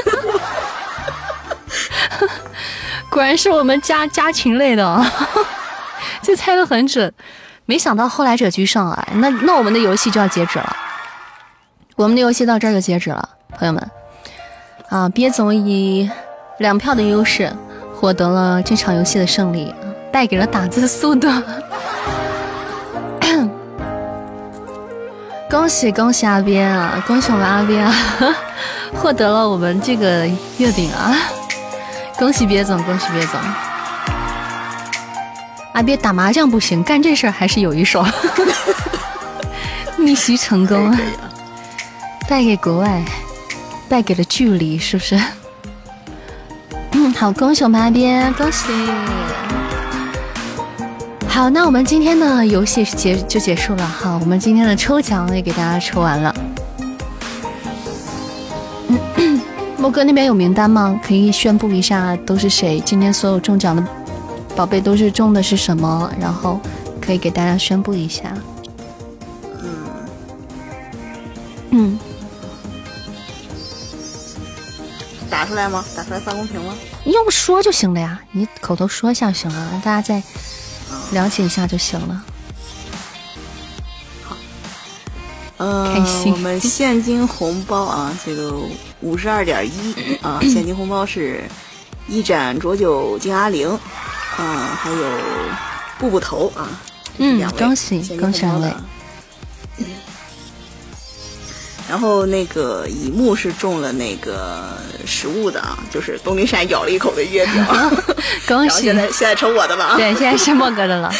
果然是我们家家禽类的，这猜的很准，没想到后来者居上啊！那那我们的游戏就要截止了，我们的游戏到这儿就截止了，朋友们啊！鳖总以两票的优势获得了这场游戏的胜利，带给了打字速度。恭喜恭喜阿边啊！恭喜我们阿边啊，获得了我们这个月饼啊！恭喜别总，恭喜别总！阿边打麻将不行，干这事儿还是有一手。逆袭成功，败给国外，败给了距离，是不是？嗯，好，恭喜我们阿边，恭喜！好，那我们今天的游戏结就结束了。哈，我们今天的抽奖也给大家抽完了。莫哥那边有名单吗？可以宣布一下都是谁？今天所有中奖的宝贝都是中的是什么？然后可以给大家宣布一下。嗯嗯，打出来吗？打出来发公屏吗？你用说就行了呀，你口头说一下就行了，让大家在。了解一下就行了。好，嗯，我们现金红包啊，这个五十二点一啊，现金红包是一盏浊酒敬阿玲，啊，还有步步头啊，嗯，恭喜恭喜两位。然后那个乙木是中了那个食物的啊，就是东林山咬了一口的月饼。恭喜！现在现在成我的了。对，现在是莫哥的了。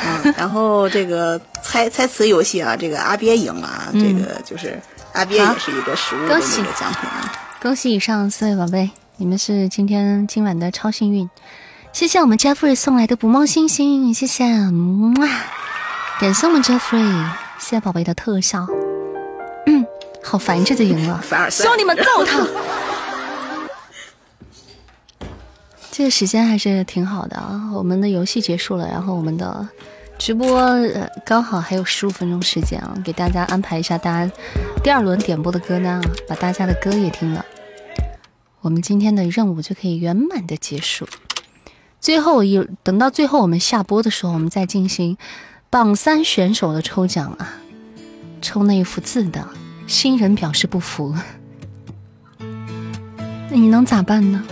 嗯，然后这个猜猜词游戏啊，这个阿鳖赢了啊，这个就是阿鳖也是一个食物的那个奖品啊。恭喜以上四位宝贝，你们是今天今晚的超幸运。谢谢我们 Jeffrey 送来的捕梦星星，谢谢，哇，感谢我们 Jeffrey。谢谢宝贝的特效，嗯，好烦，这就赢了，兄弟们揍他！这个时间还是挺好的啊，我们的游戏结束了，然后我们的直播刚好还有十五分钟时间啊，给大家安排一下大家第二轮点播的歌单啊，把大家的歌也听了，我们今天的任务就可以圆满的结束。最后一等到最后我们下播的时候，我们再进行。榜三选手的抽奖啊，抽那一幅字的新人表示不服。那你能咋办呢？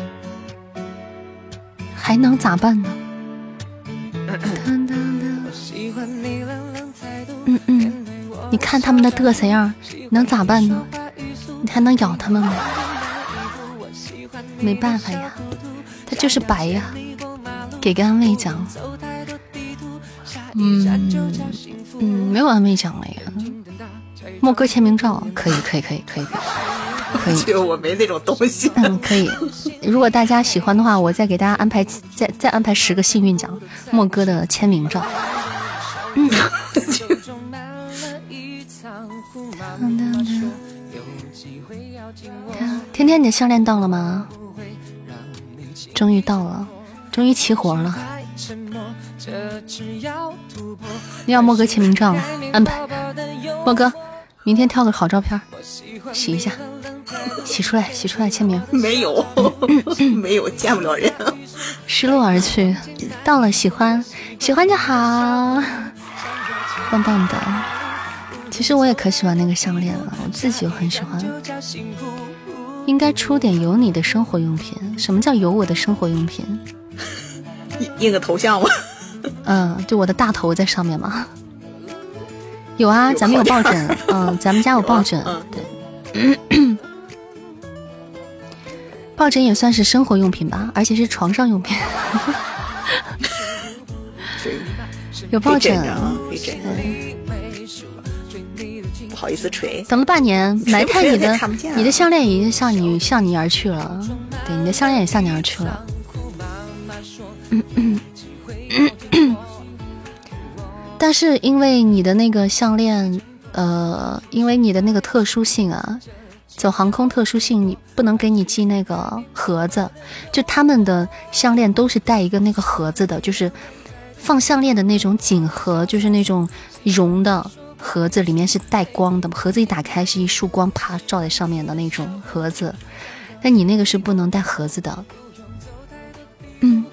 还能咋办呢？嗯嗯，你看他们的嘚瑟样，能咋办呢？你还能咬他们吗？没办法呀，他就是白呀，给个安慰奖。嗯嗯，没有安慰奖了呀。莫哥签名照可以可以可以可以可以。我没那种东西。嗯，可以。如果大家喜欢的话，我再给大家安排再再安排十个幸运奖，莫哥的签名照。嗯。天天，你的项链到了吗？终于到了，终于齐活了。你要莫哥签名照了？安排。莫哥，明天挑个好照片，洗一下，洗出来，洗出来签名。没有，没有，见不了人。失落而去，到了，喜欢，喜欢就好，棒棒的。其实我也可喜欢那个项链了，我自己又很喜欢。应该出点有你的生活用品。什么叫有我的生活用品？印个头像吗？嗯，就我的大头在上面嘛。有啊，咱们有抱枕。嗯，咱们家有抱枕。对，抱枕也算是生活用品吧，而且是床上用品。有抱枕。不好意思锤，等了半年，埋汰你的 你的项链已经向你向你而去了，对，你的项链也向你而去了。但是因为你的那个项链，呃，因为你的那个特殊性啊，走航空特殊性，你不能给你寄那个盒子，就他们的项链都是带一个那个盒子的，就是放项链的那种锦盒，就是那种绒的。盒子里面是带光的，盒子一打开是一束光，啪照在上面的那种盒子。但你那个是不能带盒子的。嗯，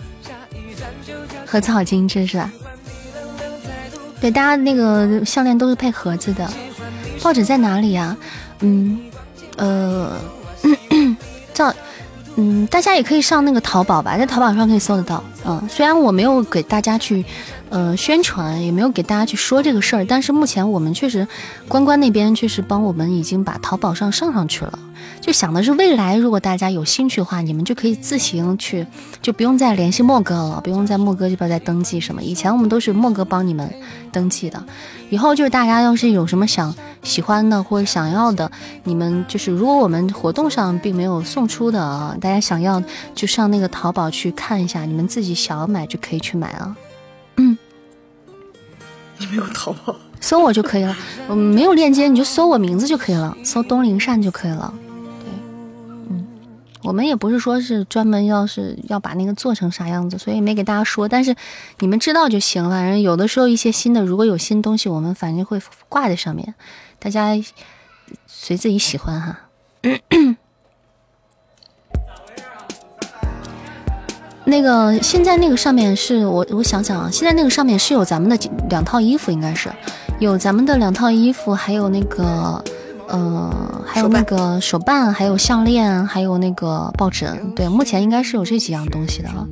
盒子好精致是吧？对，大家那个项链都是配盒子的。报纸在哪里呀？嗯，呃，照，嗯，大家也可以上那个淘宝吧，在淘宝上可以搜得到。嗯，虽然我没有给大家去。呃，宣传也没有给大家去说这个事儿，但是目前我们确实，关关那边确实帮我们已经把淘宝上上上去了。就想的是未来，如果大家有兴趣的话，你们就可以自行去，就不用再联系莫哥了，不用在莫哥这边再登记什么。以前我们都是莫哥帮你们登记的，以后就是大家要是有什么想喜欢的或者想要的，你们就是如果我们活动上并没有送出的啊，大家想要就上那个淘宝去看一下，你们自己想要买就可以去买啊。嗯，你没有淘宝，搜我就可以了。嗯，没有链接，你就搜我名字就可以了，搜东林善就可以了。对，嗯，我们也不是说是专门要是要把那个做成啥样子，所以没给大家说。但是你们知道就行了。反正有的时候一些新的，如果有新东西，我们反正会挂在上面，大家随自己喜欢哈。那个现在那个上面是我我想想啊，现在那个上面是有咱们的两套衣服，应该是有咱们的两套衣服，还有那个呃，还有那个手办，还有项链，还有那个抱枕。对，目前应该是有这几样东西的啊。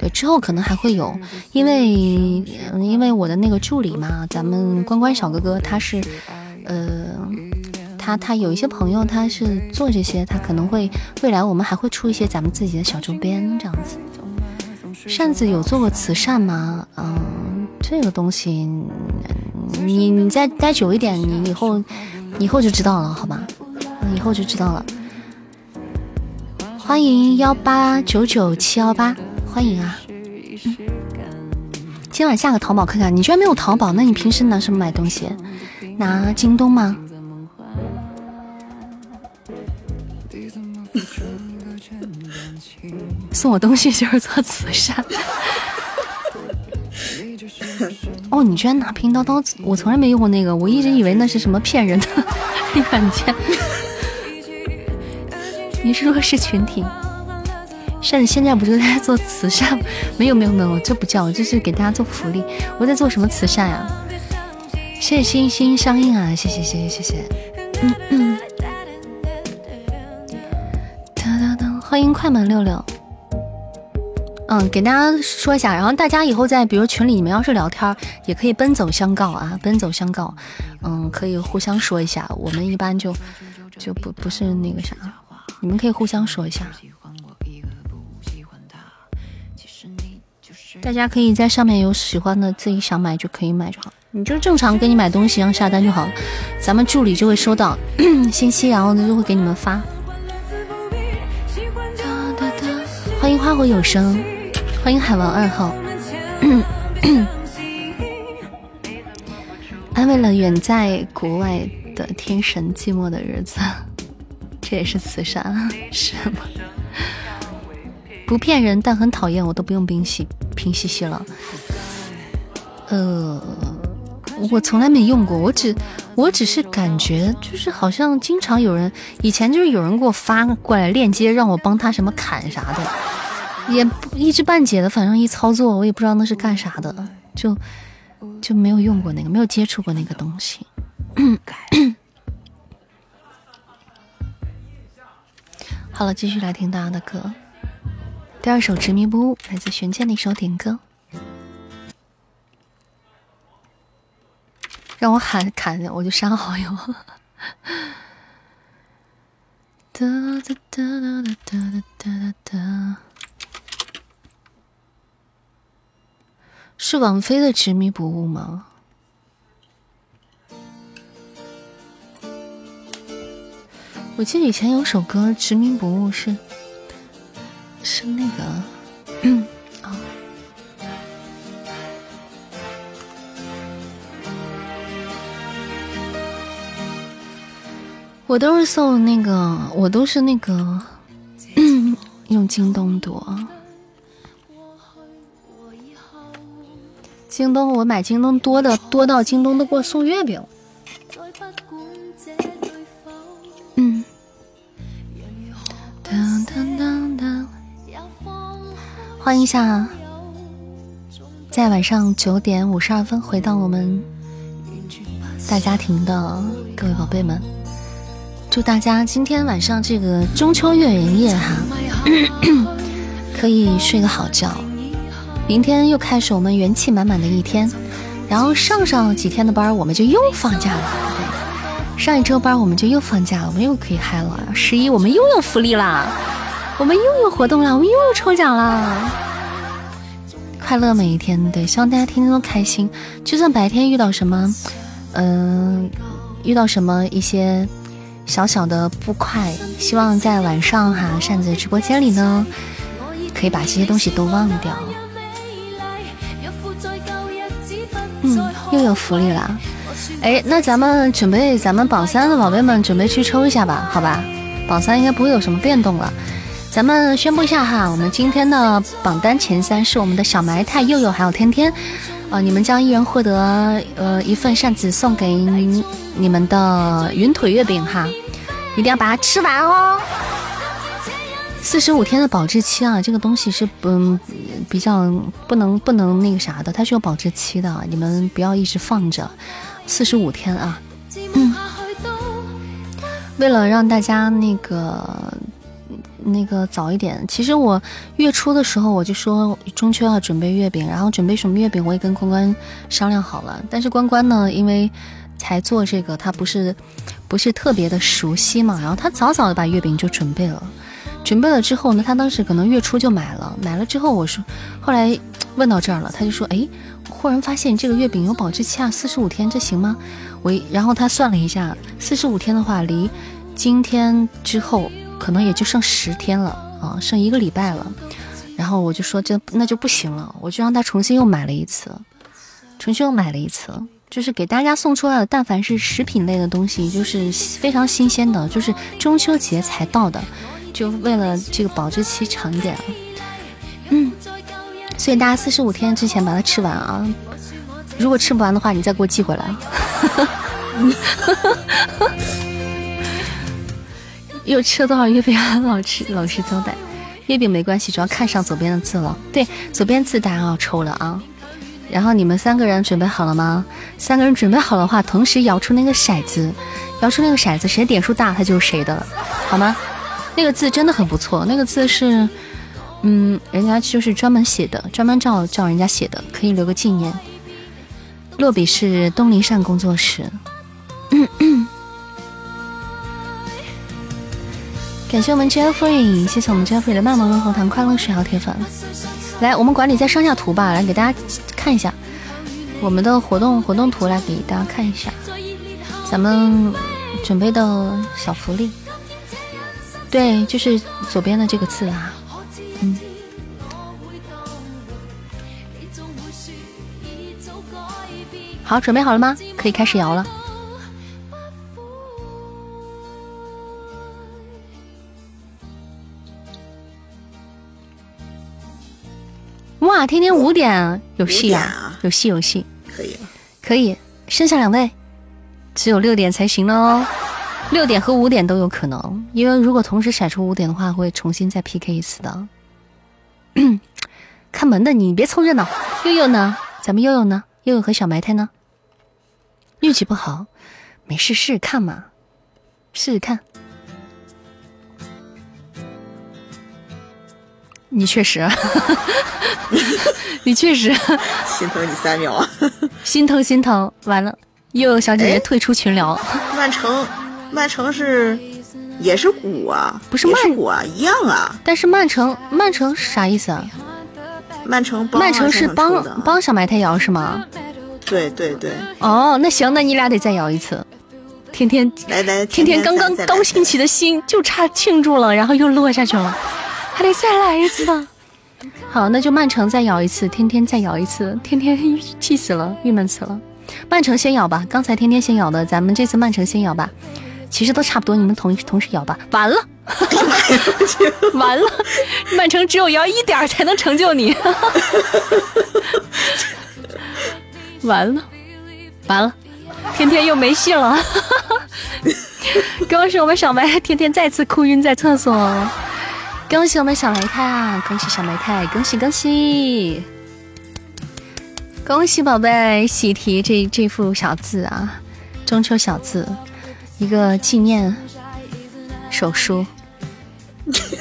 对，之后可能还会有，因为因为我的那个助理嘛，咱们关关小哥哥他是呃。他他有一些朋友，他是做这些，他可能会未来我们还会出一些咱们自己的小周边这样子。扇子有做过慈善吗？嗯，这个东西，你你再待久一点，你以后以后就知道了，好吗？以后就知道了。欢迎幺八九九七幺八，欢迎啊！今晚下个淘宝看看，你居然没有淘宝？那你平时拿什么买东西？拿京东吗？送我东西就是做慈善。哦，你居然拿拼多多？我从来没用过那个，我一直以为那是什么骗人的软件。你是弱势群体，甚至现在不就在做慈善？没有没有没有，这不叫，这是给大家做福利。我在做什么慈善呀？谢谢心心相印啊！谢谢谢谢谢谢。嗯嗯。欢迎快门六六。嗯，给大家说一下，然后大家以后在比如群里你们要是聊天，也可以奔走相告啊，奔走相告，嗯，可以互相说一下。我们一般就就不不是那个啥，你们可以互相说一下。大家可以在上面有喜欢的，自己想买就可以买就好。你就正常给你买东西，然后下单就好了。咱们助理就会收到 信息，然后呢就会给你们发。欢迎花火有声，欢迎海王二号。安慰了远在国外的天神寂寞的日子，这也是慈善，是吗？不骗人，但很讨厌，我都不用冰洗平洗洗了。呃。我从来没用过，我只我只是感觉就是好像经常有人，以前就是有人给我发过来链接让我帮他什么砍啥的，也不一知半解的，反正一操作我也不知道那是干啥的，就就没有用过那个，没有接触过那个东西。好了，继续来听大家的歌，第二首《执迷不悟》来自玄剑的一首点歌。让我喊砍，我就删好友。哒哒哒哒哒哒哒哒，是王菲的《执迷不悟》吗？我记得以前有首歌《执迷不悟》是是那个。我都是送那个，我都是那个 用京东多。京东我买京东多的多到京东都给我送月饼。嗯。欢迎一下，在晚上九点五十二分回到我们大家庭的各位宝贝们。祝大家今天晚上这个中秋月圆夜哈，可以睡个好觉。明天又开始我们元气满满的一天，然后上上几天的班我们就又放假了。对，上一周班我们就又放假了，我们又可以嗨了。十一我们又有福利啦，我们又有活动啦，我们又有抽奖啦。快乐每一天，对，希望大家天天都开心。就算白天遇到什么，嗯，遇到什么一些。小小的不快，希望在晚上哈，扇子直播间里呢，可以把这些东西都忘掉。嗯，又有福利了。哎，那咱们准备，咱们榜三的宝贝们准备去抽一下吧，好吧？榜三应该不会有什么变动了。咱们宣布一下哈，我们今天的榜单前三是我们的小埋汰、佑佑还有天天，呃，你们将一人获得呃一份扇子送给你们的云腿月饼哈。一定要把它吃完哦！四十五天的保质期啊，这个东西是嗯比较不能不能那个啥的，它是有保质期的，你们不要一直放着。四十五天啊，嗯，为了让大家那个那个早一点，其实我月初的时候我就说中秋要准备月饼，然后准备什么月饼我也跟关关商量好了，但是关关呢，因为才做这个，他不是。不是特别的熟悉嘛，然后他早早的把月饼就准备了，准备了之后呢，他当时可能月初就买了，买了之后我说，后来问到这儿了，他就说，哎，忽然发现这个月饼有保质期啊，四十五天，这行吗？我然后他算了一下，四十五天的话，离今天之后可能也就剩十天了啊，剩一个礼拜了，然后我就说这那就不行了，我就让他重新又买了一次，重新又买了一次。就是给大家送出来的，但凡是食品类的东西，就是非常新鲜的，就是中秋节才到的，就为了这个保质期长一点。嗯，所以大家四十五天之前把它吃完啊，如果吃不完的话，你再给我寄回来。又吃了多少月饼？老吃老实交代，月饼没关系，主要看上左边的字了。对，左边字大家要抽了啊。然后你们三个人准备好了吗？三个人准备好的话，同时摇出那个骰子，摇出那个骰子，谁点数大，他就是谁的，好吗？那个字真的很不错，那个字是，嗯，人家就是专门写的，专门照照人家写的，可以留个纪念。落笔是东林善工作室。感谢我们 Jeffrey，谢谢我们 Jeffrey 的漫漫问候糖快乐水好铁粉。来，我们管理再上下图吧，来给大家看一下我们的活动活动图，来给大家看一下咱们准备的小福利。对，就是左边的这个字啊，嗯。好，准备好了吗？可以开始摇了。哇，天天五点有戏啊！有戏有戏，可以可以，剩下两位，只有六点才行了哦。六点和五点都有可能，因为如果同时甩出五点的话，会重新再 PK 一次的。看门的你别凑热闹。悠悠呢？咱们悠悠呢？悠悠和小埋汰呢？运气不好，没事试试看嘛，试试看。你确实，你确实心疼你三秒，心疼心疼，完了，又有小姐姐退出群聊。曼城，曼城是也是鼓啊，不是曼鼓啊，一样啊。但是曼城，曼城啥意思啊？曼城，曼城是帮帮小埋汰摇是吗？对对对。哦，那行，那你俩得再摇一次。天天来来，天天刚刚高兴起的心就差庆祝了，然后又落下去了。还得再来一次，好，那就曼城再咬一次，天天再咬一次，天天气死了，郁闷死了。曼城先咬吧，刚才天天先咬的，咱们这次曼城先咬吧。其实都差不多，你们同同时咬吧。完了，完了，曼城只有摇一点才能成就你。完了，完了，天天又没戏了。刚是我们小白天天再次哭晕在厕所。恭喜我们小埋汰啊！恭喜小埋汰，恭喜恭喜！恭喜宝贝喜提这这副小字啊，中秋小字，一个纪念手书，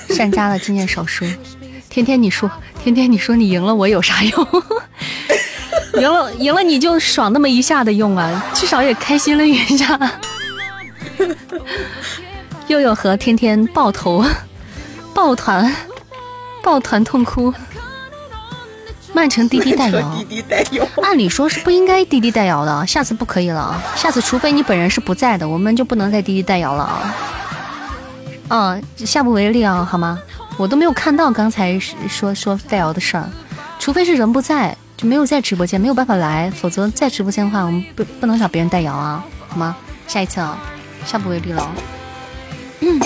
善家的纪念手书。天天你说，天天你说你赢了我有啥用？赢了赢了你就爽那么一下的用啊，至少也开心了一下。悠悠和天天爆头。抱团，抱团痛哭。曼城滴滴代摇，按理说是不应该滴滴代摇的，下次不可以了。下次除非你本人是不在的，我们就不能再滴滴代摇了啊。嗯，下不为例啊，好吗？我都没有看到刚才说说代摇的事儿，除非是人不在，就没有在直播间，没有办法来，否则在直播间的话，我们不不能找别人代摇啊，好吗？下一次啊，下不为例了。嗯。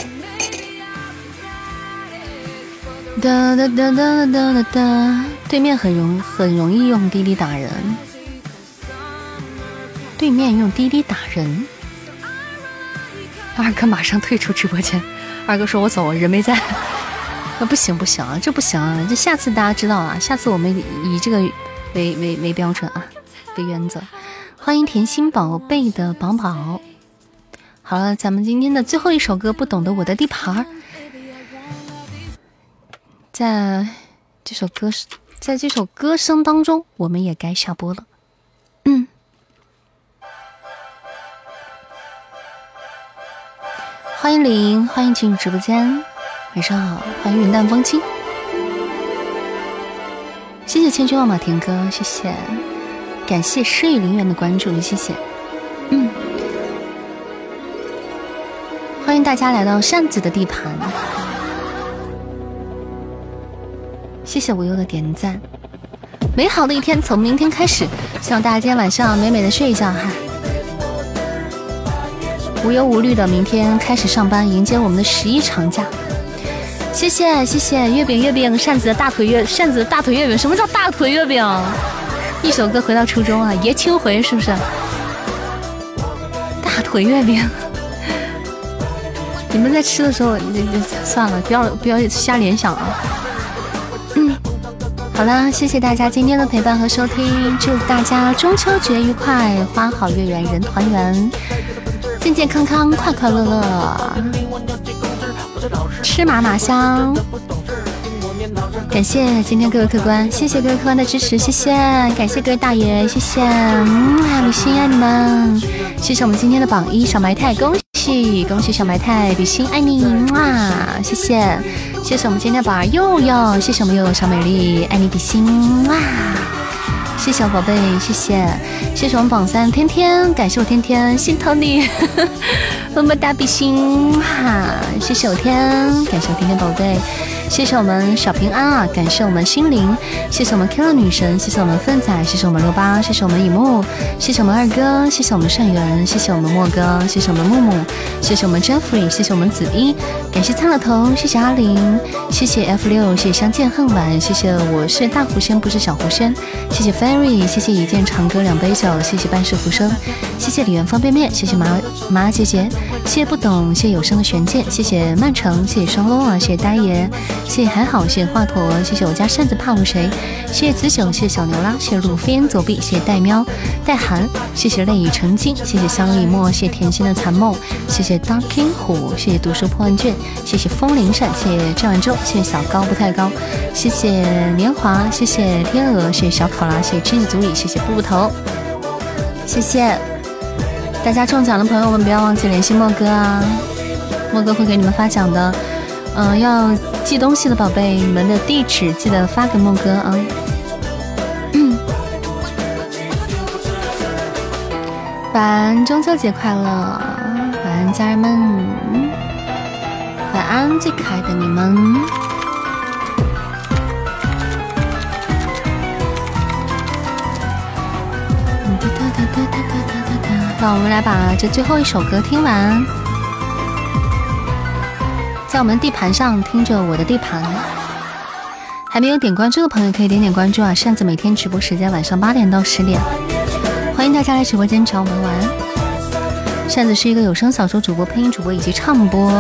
哒哒哒哒哒哒哒，对面很容很容易用滴滴打人，对面用滴滴打人，二哥马上退出直播间。二哥说：“我走，人没在。”那不行不行啊，这不行啊！这下次大家知道了，下次我们以这个为为为标准啊，为原则。欢迎甜心宝贝的宝宝。好了，咱们今天的最后一首歌，不懂得我的地盘儿。在这首歌声在这首歌声当中，我们也该下播了。嗯，欢迎林，欢迎进入直播间，晚上好，欢迎云淡风轻，谢谢千军万马田哥，谢谢，感谢诗雨陵园的关注，谢谢，嗯，欢迎大家来到扇子的地盘。谢谢无忧的点赞，美好的一天从明天开始，希望大家今天晚上美美的睡一觉哈，无忧无虑的明天开始上班，迎接我们的十一长假。谢谢谢谢月饼月饼扇子的大腿月扇子的大腿月饼，什么叫大腿月饼？一首歌回到初中啊，爷青回是不是？大腿月饼，你们在吃的时候，那那算了，不要不要瞎联想啊。好了，谢谢大家今天的陪伴和收听，祝大家中秋节愉快，花好月圆人团圆，健健康康，快快乐乐，吃嘛嘛香。感谢今天各位客官，谢谢各位客官的支持，谢谢，感谢各位大爷，谢谢，嗯，比心爱你们，谢谢我们今天的榜一小埋汰，恭喜恭喜小埋汰，比心爱你，哇，谢谢，谢谢我们今天的榜二佑佑，谢谢我们佑佑小美丽，爱你比心，哇。谢谢小宝贝，谢谢，谢谢我们榜三天天，感谢我天天心疼你，么么哒比心哈，谢谢我天，感谢我天天宝贝。谢谢我们小平安啊，感谢我们心灵，谢谢我们 Q 女神，谢谢我们奋仔，谢谢我们六八，谢谢我们乙木，谢谢我们二哥，谢谢我们善缘，谢谢我们莫哥，谢谢我们木木，谢谢我们 Jeffrey，谢谢我们子一，感谢苍老头，谢谢阿玲，谢谢 F 六，谢谢相见恨晚，谢谢我是大狐仙不是小狐仙，谢谢 Fairy，谢谢一剑长歌两杯酒，谢谢半世浮生，谢谢李元方便面，谢谢麻麻姐姐，谢谢不懂，谢谢有声的玄剑，谢谢曼城，谢谢双龙啊，谢谢呆爷。谢谢还好，谢谢华佗，谢谢我家扇子怕过谁？谢谢子九，谢谢小牛啦，谢谢路飞左臂，谢谢戴喵。戴寒，谢谢泪已成金，谢谢香里墨，谢谢甜心的残梦，谢谢 Darking 虎，谢谢读书破万卷，谢谢风铃闪，谢谢赵晚舟，谢谢小高不太高，谢谢年华，谢谢天鹅，谢谢小考拉，谢谢知己足矣，谢谢步步头，谢谢大家中奖的朋友们，不要忘记联系莫哥啊，莫哥会给你们发奖的。嗯，要寄东西的宝贝，你们的地址记得发给梦哥啊。晚安，中秋节快乐！晚安，家人们！晚安，最可爱的你们！那我们来把这最后一首歌听完。在我们地盘上听着我的地盘，还没有点关注的朋友可以点点关注啊！扇子每天直播时间晚上八点到十点，欢迎大家来直播间找我们玩。扇子是一个有声小说主播、配音主播以及唱播。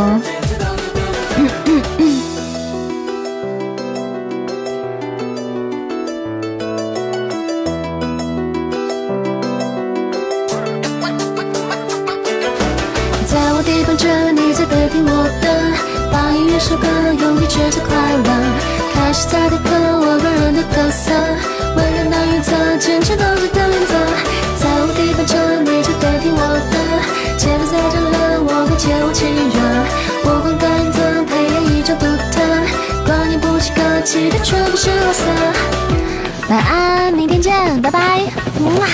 把音乐说歌，用力追着快乐，开始在雕刻我个人的特色，温柔那原则，坚持斗志的原则，在我地盘着，你就得听我的，节奏在这了，我会借我气热，我光感原则，配演一种独特，观念不是客气的，全部是垃圾。晚安，明天见，拜拜，哇，